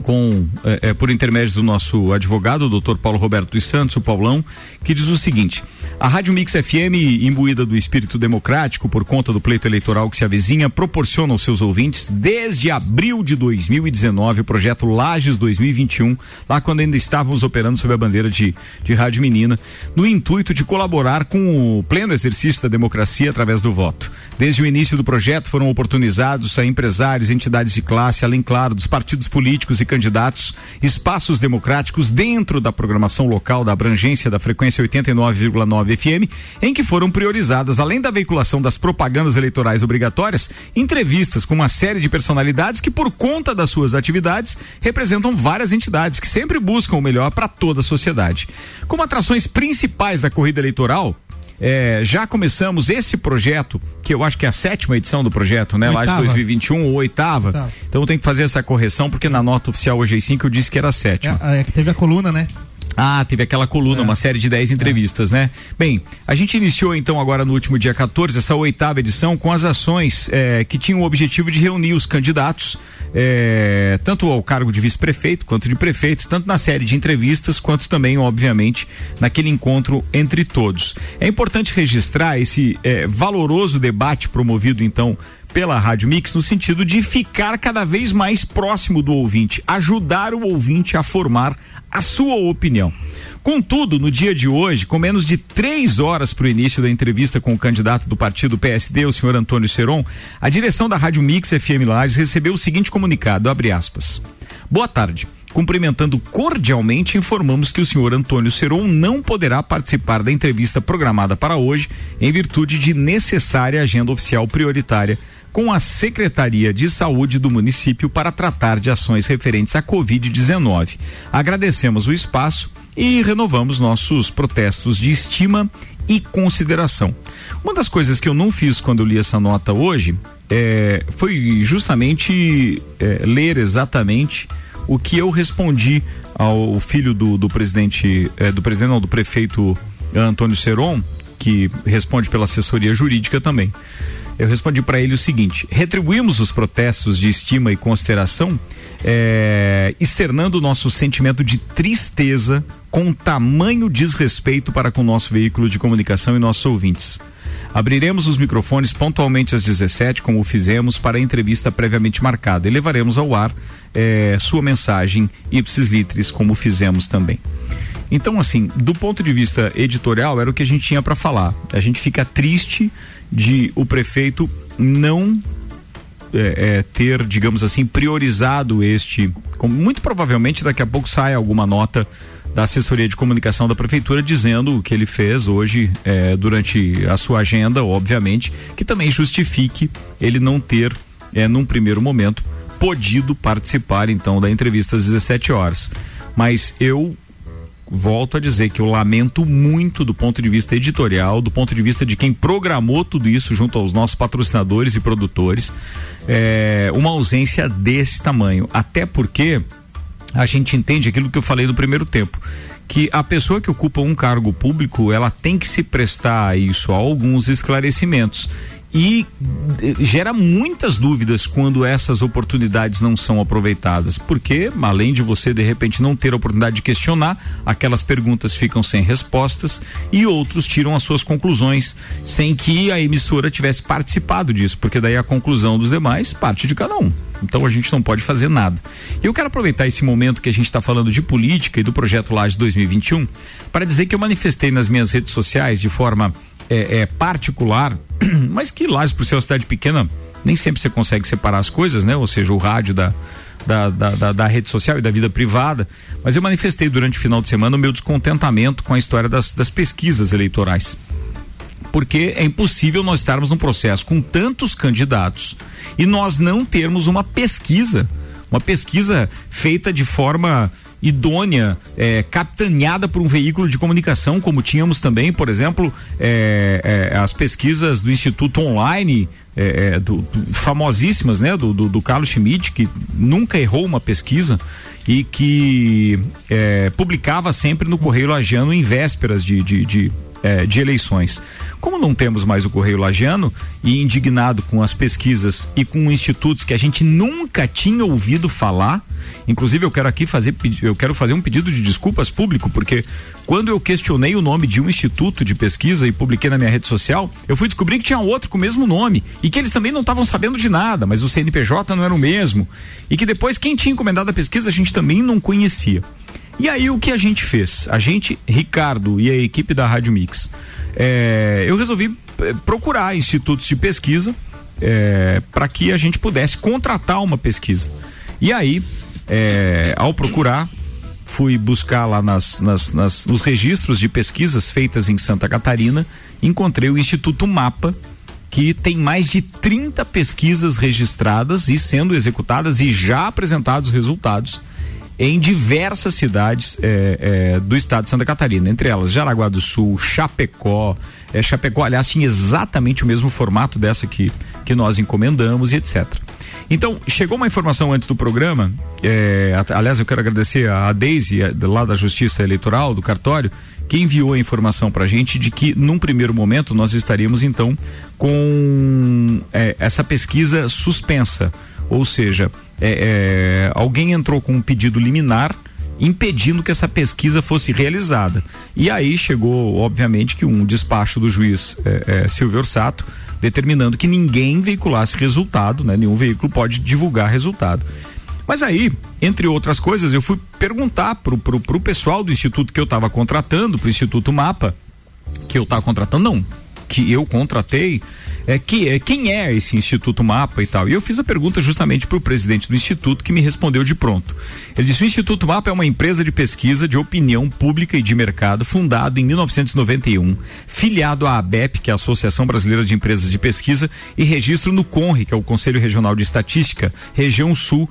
com é, por intermédio do nosso advogado, o doutor Paulo Roberto dos Santos, o Paulão, que diz o seguinte: a Rádio Mix FM, imbuída do espírito democrático por conta do pleito eleitoral que se avizinha, proporciona aos seus ouvintes, desde abril de 2019, o projeto Lages 2021, lá quando ainda estávamos operando sob a bandeira de, de Rádio Menina, no intuito de colaborar com o pleno exercício da democracia através do voto. Desde o início do projeto foram oportunizados a empresários, entidades de classe, além, claro, dos partidos políticos e candidatos, espaços democráticos dentro da programação local da abrangência da frequência 89,9 FM, em que foram priorizadas, além da veiculação das propagandas eleitorais obrigatórias, entrevistas com uma série de personalidades que, por conta das suas atividades, representam várias entidades que sempre buscam o melhor para toda a sociedade. Como atrações principais da corrida eleitoral, é, já começamos esse projeto, que eu acho que é a sétima edição do projeto, né? Lá de Oitava. 2021, ou oitava. Oitava. Então tem que fazer essa correção, porque na nota oficial hoje às 5 eu disse que era a sétima. É, é que teve a coluna, né? Ah, teve aquela coluna, uma série de 10 entrevistas, né? Bem, a gente iniciou então agora no último dia 14 essa oitava edição com as ações eh, que tinham o objetivo de reunir os candidatos, eh, tanto ao cargo de vice-prefeito quanto de prefeito, tanto na série de entrevistas quanto também, obviamente, naquele encontro entre todos. É importante registrar esse eh, valoroso debate promovido então pela Rádio Mix no sentido de ficar cada vez mais próximo do ouvinte, ajudar o ouvinte a formar a sua opinião. Contudo, no dia de hoje, com menos de três horas para o início da entrevista com o candidato do partido PSD, o senhor Antônio Seron, a direção da Rádio Mix FM Lages recebeu o seguinte comunicado, abre aspas. Boa tarde. Cumprimentando cordialmente, informamos que o senhor Antônio Seron não poderá participar da entrevista programada para hoje, em virtude de necessária agenda oficial prioritária com a Secretaria de Saúde do município para tratar de ações referentes à Covid-19. Agradecemos o espaço e renovamos nossos protestos de estima e consideração. Uma das coisas que eu não fiz quando li essa nota hoje é, foi justamente é, ler exatamente o que eu respondi ao filho do, do presidente, é, do presidente, não, do prefeito Antônio Seron, que responde pela assessoria jurídica também. Eu respondi para ele o seguinte: retribuímos os protestos de estima e consideração, é, externando o nosso sentimento de tristeza com tamanho desrespeito para com o nosso veículo de comunicação e nossos ouvintes. Abriremos os microfones pontualmente às 17, como fizemos para a entrevista previamente marcada, e levaremos ao ar é, sua mensagem ipsis litris, como fizemos também. Então, assim, do ponto de vista editorial, era o que a gente tinha para falar. A gente fica triste de o prefeito não é, é, ter, digamos assim, priorizado este. como muito provavelmente daqui a pouco sai alguma nota da assessoria de comunicação da prefeitura dizendo o que ele fez hoje é, durante a sua agenda, obviamente, que também justifique ele não ter, é, num primeiro momento, podido participar então da entrevista às 17 horas. Mas eu volto a dizer que eu lamento muito do ponto de vista editorial, do ponto de vista de quem programou tudo isso junto aos nossos patrocinadores e produtores, é, uma ausência desse tamanho. Até porque a gente entende aquilo que eu falei no primeiro tempo. Que a pessoa que ocupa um cargo público, ela tem que se prestar a isso, a alguns esclarecimentos e eh, gera muitas dúvidas quando essas oportunidades não são aproveitadas, porque além de você de repente não ter a oportunidade de questionar, aquelas perguntas ficam sem respostas e outros tiram as suas conclusões sem que a emissora tivesse participado disso, porque daí a conclusão dos demais parte de cada um. Então a gente não pode fazer nada. Eu quero aproveitar esse momento que a gente está falando de política e do projeto Laje 2021 para dizer que eu manifestei nas minhas redes sociais de forma é, é, particular, mas que Lages, por ser uma cidade pequena, nem sempre você consegue separar as coisas, né? Ou seja, o rádio da, da, da, da, da rede social e da vida privada. Mas eu manifestei durante o final de semana o meu descontentamento com a história das, das pesquisas eleitorais porque é impossível nós estarmos num processo com tantos candidatos e nós não termos uma pesquisa, uma pesquisa feita de forma idônea, é, capitaneada por um veículo de comunicação, como tínhamos também, por exemplo, é, é, as pesquisas do Instituto Online, é, é, do, do, famosíssimas, né, do, do, do, Carlos Schmidt, que nunca errou uma pesquisa e que é, publicava sempre no Correio Lagiano em vésperas de, de, de, de eleições. Como não temos mais o Correio Lagiano e indignado com as pesquisas e com institutos que a gente nunca tinha ouvido falar, inclusive eu quero aqui fazer eu quero fazer um pedido de desculpas público porque quando eu questionei o nome de um instituto de pesquisa e publiquei na minha rede social, eu fui descobrir que tinha outro com o mesmo nome e que eles também não estavam sabendo de nada, mas o CNPJ não era o mesmo e que depois quem tinha encomendado a pesquisa a gente também não conhecia. E aí o que a gente fez? A gente, Ricardo e a equipe da Rádio Mix, é, eu resolvi procurar institutos de pesquisa é, para que a gente pudesse contratar uma pesquisa. E aí é, ao procurar, fui buscar lá nas, nas, nas, nos registros de pesquisas feitas em Santa Catarina, encontrei o Instituto Mapa, que tem mais de 30 pesquisas registradas e sendo executadas e já apresentados resultados em diversas cidades é, é, do estado de Santa Catarina, entre elas Jaraguá do Sul, Chapecó. É, Chapecó, aliás, tinha exatamente o mesmo formato dessa que, que nós encomendamos e etc. Então, chegou uma informação antes do programa, é, aliás, eu quero agradecer a, Deise, lá da Justiça Eleitoral, do cartório, que enviou a informação para a gente de que, num primeiro momento, nós estaríamos então com é, essa pesquisa suspensa. Ou seja, é, é, alguém entrou com um pedido liminar impedindo que essa pesquisa fosse realizada. E aí chegou, obviamente, que um despacho do juiz é, é, Silvio Orsato determinando que ninguém veiculasse resultado, né? Nenhum veículo pode divulgar resultado. Mas aí, entre outras coisas, eu fui perguntar pro, pro, pro pessoal do instituto que eu estava contratando, pro Instituto Mapa, que eu estava contratando, não, que eu contratei, é, que, é, quem é esse Instituto Mapa e tal. E eu fiz a pergunta justamente para o presidente do Instituto, que me respondeu de pronto. Ele disse: o Instituto Mapa é uma empresa de pesquisa de opinião pública e de mercado, fundado em 1991, filiado à ABEP, que é a Associação Brasileira de Empresas de Pesquisa, e registro no CONRE, que é o Conselho Regional de Estatística, Região Sul.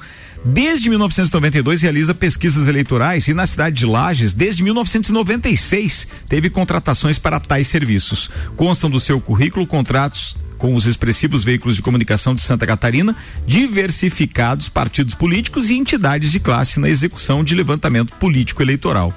Desde 1992 realiza pesquisas eleitorais e na cidade de Lages, desde 1996, teve contratações para tais serviços. Constam do seu currículo contratos com os expressivos veículos de comunicação de Santa Catarina, diversificados partidos políticos e entidades de classe na execução de levantamento político eleitoral.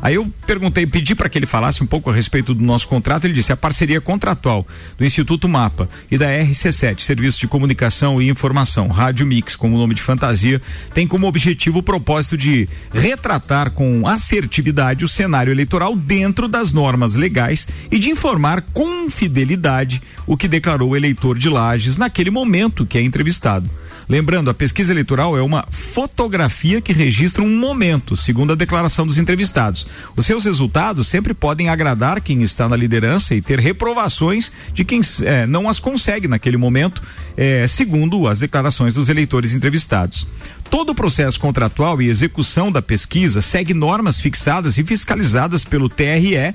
Aí eu perguntei, pedi para que ele falasse um pouco a respeito do nosso contrato. Ele disse: a parceria contratual do Instituto Mapa e da RC7, Serviço de Comunicação e Informação, Rádio Mix, como nome de fantasia, tem como objetivo o propósito de retratar com assertividade o cenário eleitoral dentro das normas legais e de informar com fidelidade o que declarou o eleitor de Lages naquele momento que é entrevistado. Lembrando, a pesquisa eleitoral é uma fotografia que registra um momento, segundo a declaração dos entrevistados. Os seus resultados sempre podem agradar quem está na liderança e ter reprovações de quem é, não as consegue naquele momento, é, segundo as declarações dos eleitores entrevistados. Todo o processo contratual e execução da pesquisa segue normas fixadas e fiscalizadas pelo TRE, é,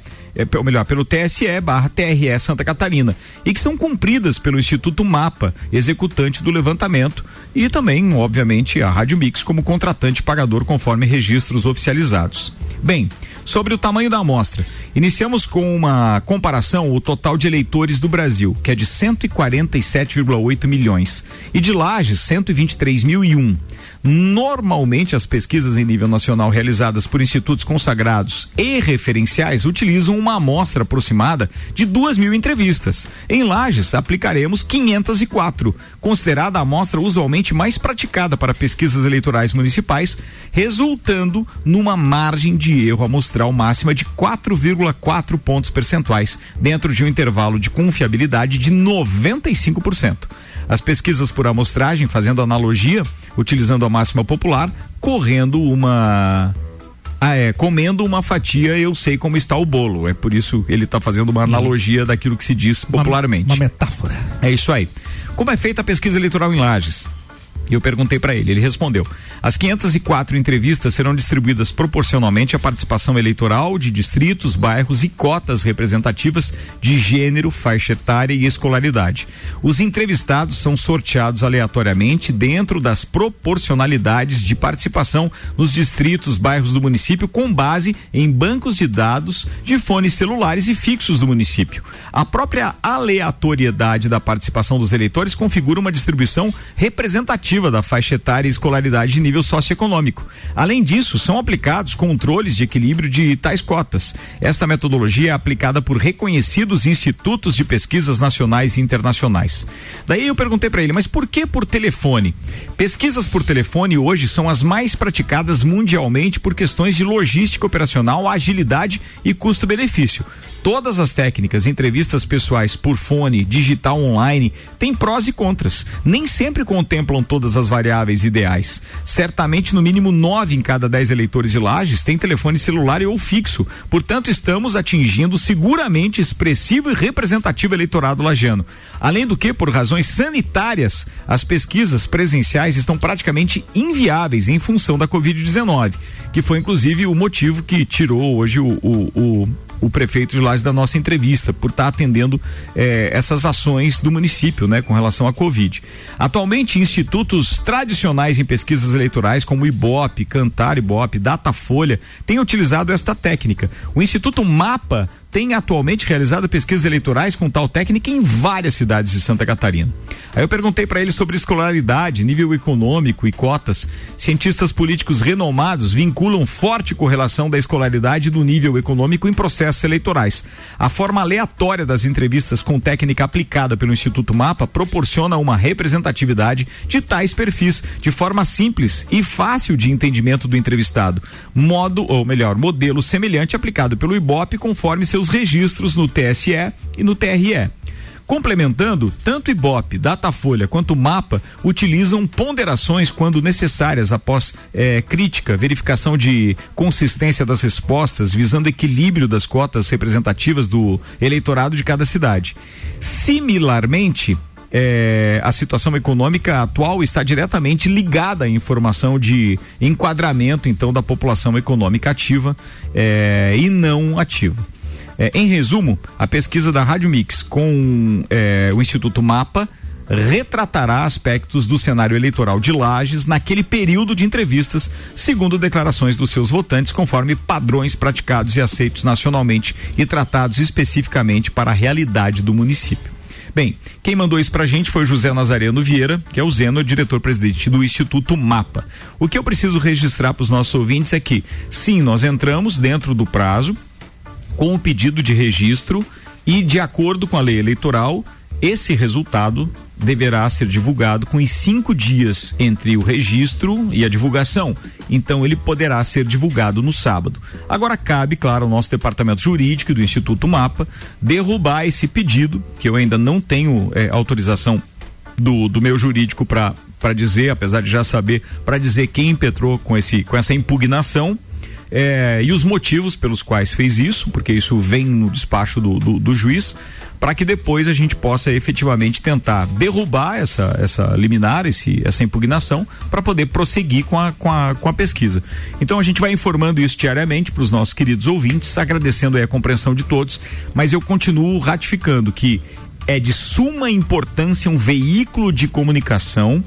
ou melhor, pelo TSE barra TRE Santa Catarina, e que são cumpridas pelo Instituto Mapa, executante do levantamento, e também, obviamente, a Rádio Mix como contratante pagador conforme registros oficializados. Bem, sobre o tamanho da amostra. Iniciamos com uma comparação o total de eleitores do Brasil, que é de 147,8 milhões, e de Lages 123.001. Normalmente, as pesquisas em nível nacional realizadas por institutos consagrados e referenciais utilizam uma amostra aproximada de duas mil entrevistas. Em Lages, aplicaremos 504, considerada a amostra usualmente mais praticada para pesquisas eleitorais municipais, resultando numa margem de erro amostral máxima de 4,4 pontos percentuais, dentro de um intervalo de confiabilidade de 95%. As pesquisas por amostragem, fazendo analogia, utilizando a máxima popular, correndo uma ah, é, comendo uma fatia eu sei como está o bolo. É por isso ele está fazendo uma analogia daquilo que se diz popularmente. Uma, uma metáfora. É isso aí. Como é feita a pesquisa eleitoral em Lages? E eu perguntei para ele, ele respondeu: as 504 entrevistas serão distribuídas proporcionalmente à participação eleitoral de distritos, bairros e cotas representativas de gênero, faixa etária e escolaridade. Os entrevistados são sorteados aleatoriamente dentro das proporcionalidades de participação nos distritos, bairros do município, com base em bancos de dados de fones celulares e fixos do município. A própria aleatoriedade da participação dos eleitores configura uma distribuição representativa da faixa etária e escolaridade de nível socioeconômico. Além disso, são aplicados controles de equilíbrio de tais cotas. Esta metodologia é aplicada por reconhecidos institutos de pesquisas nacionais e internacionais. Daí eu perguntei para ele, mas por que por telefone? Pesquisas por telefone hoje são as mais praticadas mundialmente por questões de logística operacional, agilidade e custo-benefício. Todas as técnicas, entrevistas pessoais por fone, digital online, têm prós e contras. Nem sempre contemplam todas todas as variáveis ideais. Certamente, no mínimo nove em cada dez eleitores de Lages têm telefone celular ou fixo. Portanto, estamos atingindo seguramente expressivo e representativo eleitorado lagiano. Além do que, por razões sanitárias, as pesquisas presenciais estão praticamente inviáveis em função da Covid-19, que foi inclusive o motivo que tirou hoje o, o, o o prefeito de Lages da nossa entrevista, por estar atendendo eh, essas ações do município, né, com relação à Covid. Atualmente, institutos tradicionais em pesquisas eleitorais, como Ibope, Cantar Ibope, Datafolha, têm utilizado esta técnica. O Instituto Mapa tem atualmente realizado pesquisas eleitorais com tal técnica em várias cidades de Santa Catarina. Aí eu perguntei para ele sobre escolaridade, nível econômico e cotas. Cientistas políticos renomados vinculam forte correlação da escolaridade do nível econômico em processos eleitorais. A forma aleatória das entrevistas com técnica aplicada pelo Instituto Mapa proporciona uma representatividade de tais perfis de forma simples e fácil de entendimento do entrevistado. Modo, ou melhor, modelo semelhante aplicado pelo Ibope conforme seus registros no TSE e no TRE. Complementando, tanto Ibope, Datafolha quanto Mapa utilizam ponderações quando necessárias após eh, crítica, verificação de consistência das respostas, visando equilíbrio das cotas representativas do eleitorado de cada cidade. Similarmente, eh, a situação econômica atual está diretamente ligada à informação de enquadramento, então, da população econômica ativa eh, e não ativa. É, em resumo, a pesquisa da Rádio Mix com é, o Instituto Mapa retratará aspectos do cenário eleitoral de Lages naquele período de entrevistas, segundo declarações dos seus votantes, conforme padrões praticados e aceitos nacionalmente e tratados especificamente para a realidade do município. Bem, quem mandou isso pra gente foi José Nazareno Vieira, que é o Zeno, diretor-presidente do Instituto Mapa. O que eu preciso registrar para os nossos ouvintes é que, sim, nós entramos dentro do prazo, com o pedido de registro e, de acordo com a lei eleitoral, esse resultado deverá ser divulgado com os cinco dias entre o registro e a divulgação. Então, ele poderá ser divulgado no sábado. Agora, cabe, claro, ao nosso departamento jurídico do Instituto Mapa derrubar esse pedido, que eu ainda não tenho é, autorização do, do meu jurídico para dizer, apesar de já saber, para dizer quem impetrou com, esse, com essa impugnação é, e os motivos pelos quais fez isso, porque isso vem no despacho do, do, do juiz, para que depois a gente possa efetivamente tentar derrubar essa, essa liminar, esse, essa impugnação, para poder prosseguir com a, com, a, com a pesquisa. Então a gente vai informando isso diariamente para os nossos queridos ouvintes, agradecendo a compreensão de todos, mas eu continuo ratificando que é de suma importância um veículo de comunicação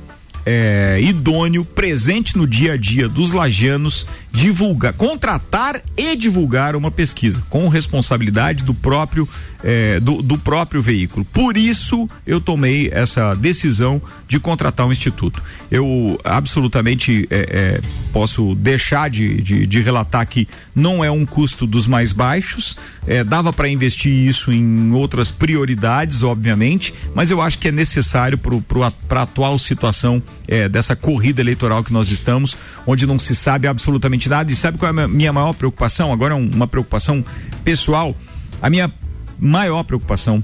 é, idôneo, presente no dia a dia dos lajanos, divulgar, contratar e divulgar uma pesquisa com responsabilidade do próprio é, do, do, próprio veículo. Por isso eu tomei essa decisão de contratar um instituto. Eu absolutamente é, é, posso deixar de, de, de, relatar que não é um custo dos mais baixos, é, dava para investir isso em outras prioridades, obviamente, mas eu acho que é necessário para a atual situação é, dessa corrida eleitoral que nós estamos, onde não se sabe absolutamente nada. E sabe qual é a minha maior preocupação? Agora é uma preocupação pessoal. A minha maior preocupação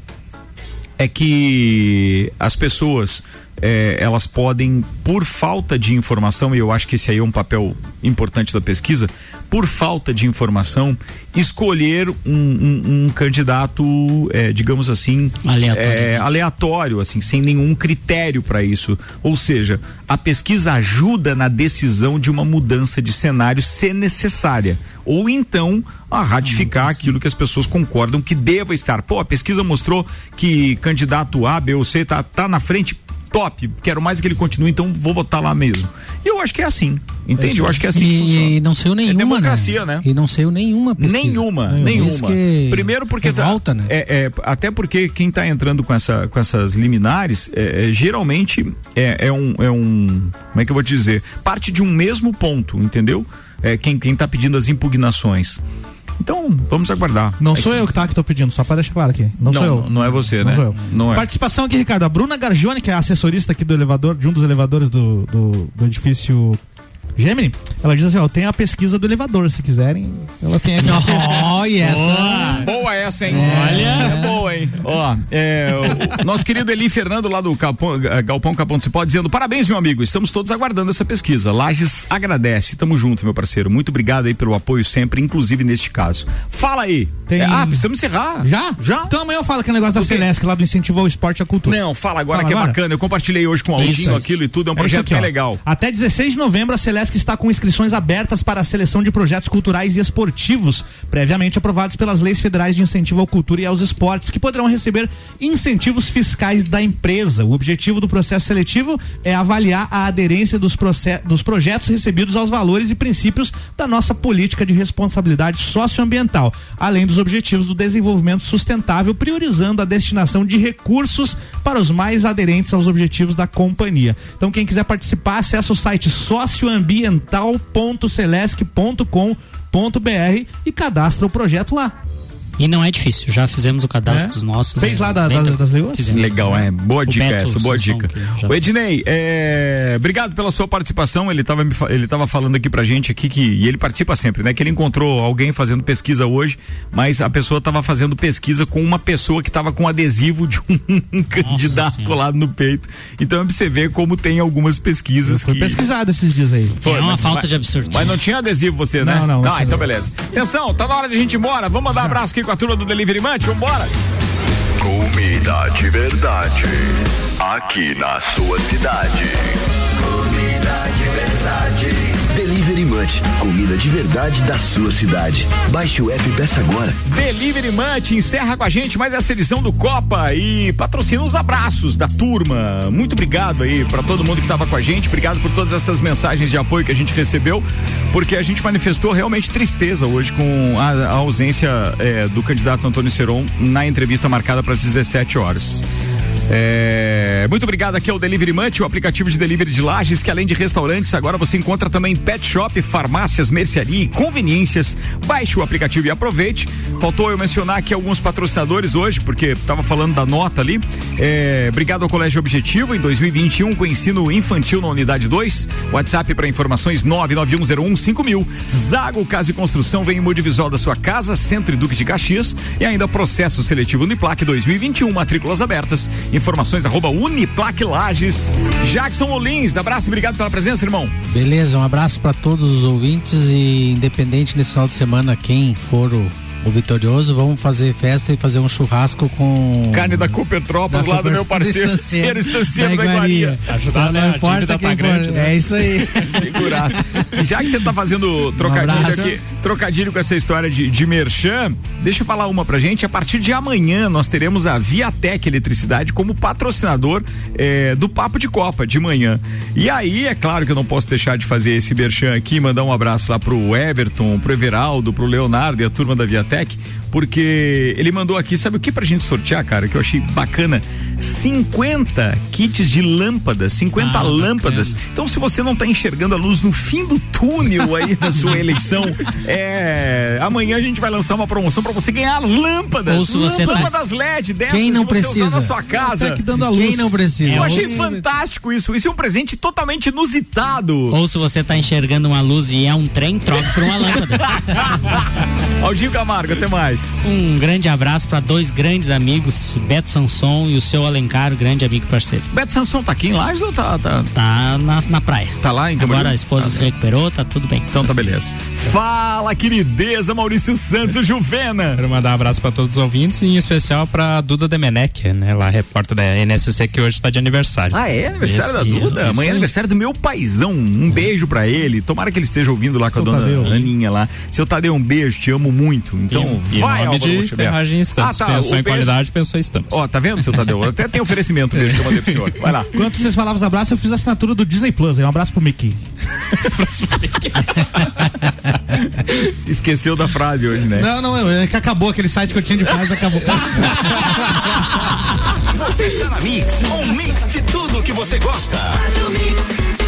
é que as pessoas é, elas podem, por falta de informação, e eu acho que esse aí é um papel importante da pesquisa, por falta de informação, escolher um, um, um candidato, é, digamos assim, aleatório. É, aleatório, assim, sem nenhum critério para isso. Ou seja, a pesquisa ajuda na decisão de uma mudança de cenário se necessária. Ou então a ratificar aquilo que as pessoas concordam que deva estar. Pô, a pesquisa mostrou que candidato A, B ou C tá, tá na frente top, quero mais que ele continue, então vou votar lá mesmo. E eu acho que é assim, entende? Eu acho que é assim e, que funciona. E não saiu nenhuma, é democracia, né? né? E não saiu nenhuma pesquisa. Nenhuma, nenhuma. Primeiro porque revolta, tá, né? É, é, até porque quem está entrando com, essa, com essas liminares, é, é, geralmente é, é, um, é um, como é que eu vou te dizer? Parte de um mesmo ponto, entendeu? É, quem, quem tá pedindo as impugnações. Então, vamos aguardar. Não Aí sou eu que tá que tô pedindo, só para deixar claro aqui. Não, não sou eu. Não é você, não né? Sou eu. Não é. Participação aqui, Ricardo. A Bruna Gargione, que é assessorista aqui do elevador, de um dos elevadores do, do, do edifício Gemini, Ela diz assim, ó, tem a pesquisa do elevador, se quiserem. Ela tem aqui. Olha essa. Boa essa, hein? Olha. Essa é boa, hein? Ó, é, o nosso querido Eli Fernando lá do Capão, Galpão Capão do Cipó dizendo, parabéns, meu amigo, estamos todos aguardando essa pesquisa. Lages agradece, tamo junto, meu parceiro. Muito obrigado aí pelo apoio sempre, inclusive neste caso. Fala aí. Tem- É, ah, precisamos encerrar. Já? Já? Então amanhã eu falo aquele negócio da Celeste lá do incentivo ao esporte e à cultura. Não, fala agora Fala que é agora? bacana. Eu compartilhei hoje com o Aldinho aquilo e tudo, é um É projeto aqui, bem ó. legal. Até 16 de novembro, a Celesc está com inscrições abertas para a seleção de projetos culturais e esportivos, previamente aprovados pelas leis federais de incentivo à cultura e aos esportes, que poderão receber incentivos fiscais da empresa. O objetivo do processo seletivo é avaliar a aderência dos, dos projetos recebidos aos valores e princípios da nossa política de responsabilidade socioambiental, além dos objetivos do desenvolvimento sustentável, priorizando a destinação de recursos para os mais aderentes aos objetivos da companhia. Então, quem quiser participar, acessa o site socioambiental.celesc.com.br e cadastra o projeto lá. E não é difícil, já fizemos o cadastro É? dos nossos. Fez é lá da- bem das- leoas? Fizemos. Legal, é. Boa O dica Beto essa, boa dica. O Ednei, é, obrigado pela sua participação. Ele estava ele tava falando aqui pra gente aqui que e ele participa sempre, né? Que ele encontrou alguém fazendo pesquisa hoje, mas a pessoa estava fazendo pesquisa com uma pessoa que estava com adesivo de um candidato colado no peito. Então é pra você ver como tem algumas pesquisas Foi que pesquisado esses dias aí. Foi, É uma mas- falta mas- de absurdo. Mas não tinha adesivo você, né? Não, não, não Ah, então beleza. Atenção, tá na hora de a gente ir embora. Vamos mandar um abraço aqui com a turma do Delivery Munch. Vambora. Comida de verdade. Aqui na sua cidade. Comida de verdade. Delivery Munch, comida de verdade da sua cidade. Baixe o app e peça agora. Delivery Munch encerra com a gente mais essa edição do Copa e patrocina os abraços da turma. Muito obrigado aí pra todo mundo que tava com a gente. Obrigado por todas essas mensagens de apoio que a gente recebeu, porque a gente manifestou realmente tristeza hoje com a, a ausência eh, do candidato Antônio Seron na entrevista marcada para as 17 horas. É, muito obrigado aqui ao Delivery Munch, o aplicativo de delivery de lajes, que além de restaurantes, agora você encontra também pet shop, farmácias, mercearia e conveniências. Baixe o aplicativo e aproveite. Faltou eu mencionar aqui alguns patrocinadores hoje, porque estava falando da nota ali. É, obrigado ao Colégio Objetivo, em 2021, com ensino infantil na unidade 2. WhatsApp para informações 991015000. Zago Casa e Construção vem em Modivisual da sua casa, Centro e Duque de Caxias. E ainda processo seletivo Uniplac 2021, matrículas abertas. Arroba Uniplac Lages. Jackson Olins, abraço e obrigado pela presença, irmão. Beleza, um abraço para todos os ouvintes e independente nesse final de semana quem for o, o vitorioso, vamos fazer festa e fazer um churrasco com Carne da Cooper Tropas, Da lá do Cooper- meu parceiro. do. Era estanciero da Iguaria. Ajudar, né? A dívida tá grande, né? É isso aí. Figuraça. E Já que você tá fazendo trocadilho abraço. aqui, trocadilho com essa história de, de merchan, deixa eu falar uma pra gente. A partir de amanhã nós teremos a Viatec Eletricidade como patrocinador eh, do Papo de Copa de manhã. E aí, é claro que eu não posso deixar de fazer esse merchan aqui, mandar um abraço lá pro Everton, pro Everaldo, pro Leonardo e a turma da Viatec, porque ele mandou aqui, sabe o que pra gente sortear, cara, que eu achei bacana? 50 kits de lâmpadas, 50 Ah, lâmpadas. Então, se você não tá enxergando a luz no fim do túnel aí na sua eleição, é, amanhã a gente vai lançar uma promoção pra você ganhar lâmpadas. Ou se você tá- lâmpadas LED dessas Quem não precisa? na sua casa. Até que dando a luz. Quem não precisa? Eu achei fantástico isso. Isso é um presente totalmente inusitado. Ou se você tá enxergando uma luz e é um trem, troca por uma lâmpada. Aldinho Camargo, até mais. Um grande abraço para dois grandes amigos, Beto Sanson e o seu Alencar, grande amigo e parceiro. Beto Sanson tá aqui em Lages ou tá, tá, Tá na, na praia. tá lá em Camboriú? Agora a esposa se recuperou, tá tudo bem. Então tá beleza. Fala, querideza, Maurício Santos, o Juvena. Quero mandar um abraço para todos os ouvintes e em especial para Duda Demenec, né? Lá repórter da NSC que hoje está de aniversário. Ah, é? Aniversário Isso, da Duda? isso Amanhã é aniversário do meu paizão. Um beijo pra ele. Tomara que ele esteja ouvindo lá com a Seu dona Tadeu. Aninha lá. Seu Tadeu, um beijo, te amo muito. Então, e, vai, e nome Álvaro de. Ferragem Estamos. Ah, tá, Pensou em beijo- qualidade, pensou em Estamos. Ó, tá vendo, seu Tadeu? Até tem oferecimento mesmo que eu mandei pro senhor. Vai lá. Enquanto vocês falavam os abraços, eu fiz a assinatura do Disney Plus. aí Um abraço pro Mickey. Esqueceu da frase hoje, né? Não, não, é que acabou aquele site que eu tinha de paz, acabou. Você está na Mix, um mix de tudo que você gosta. Faz o mix.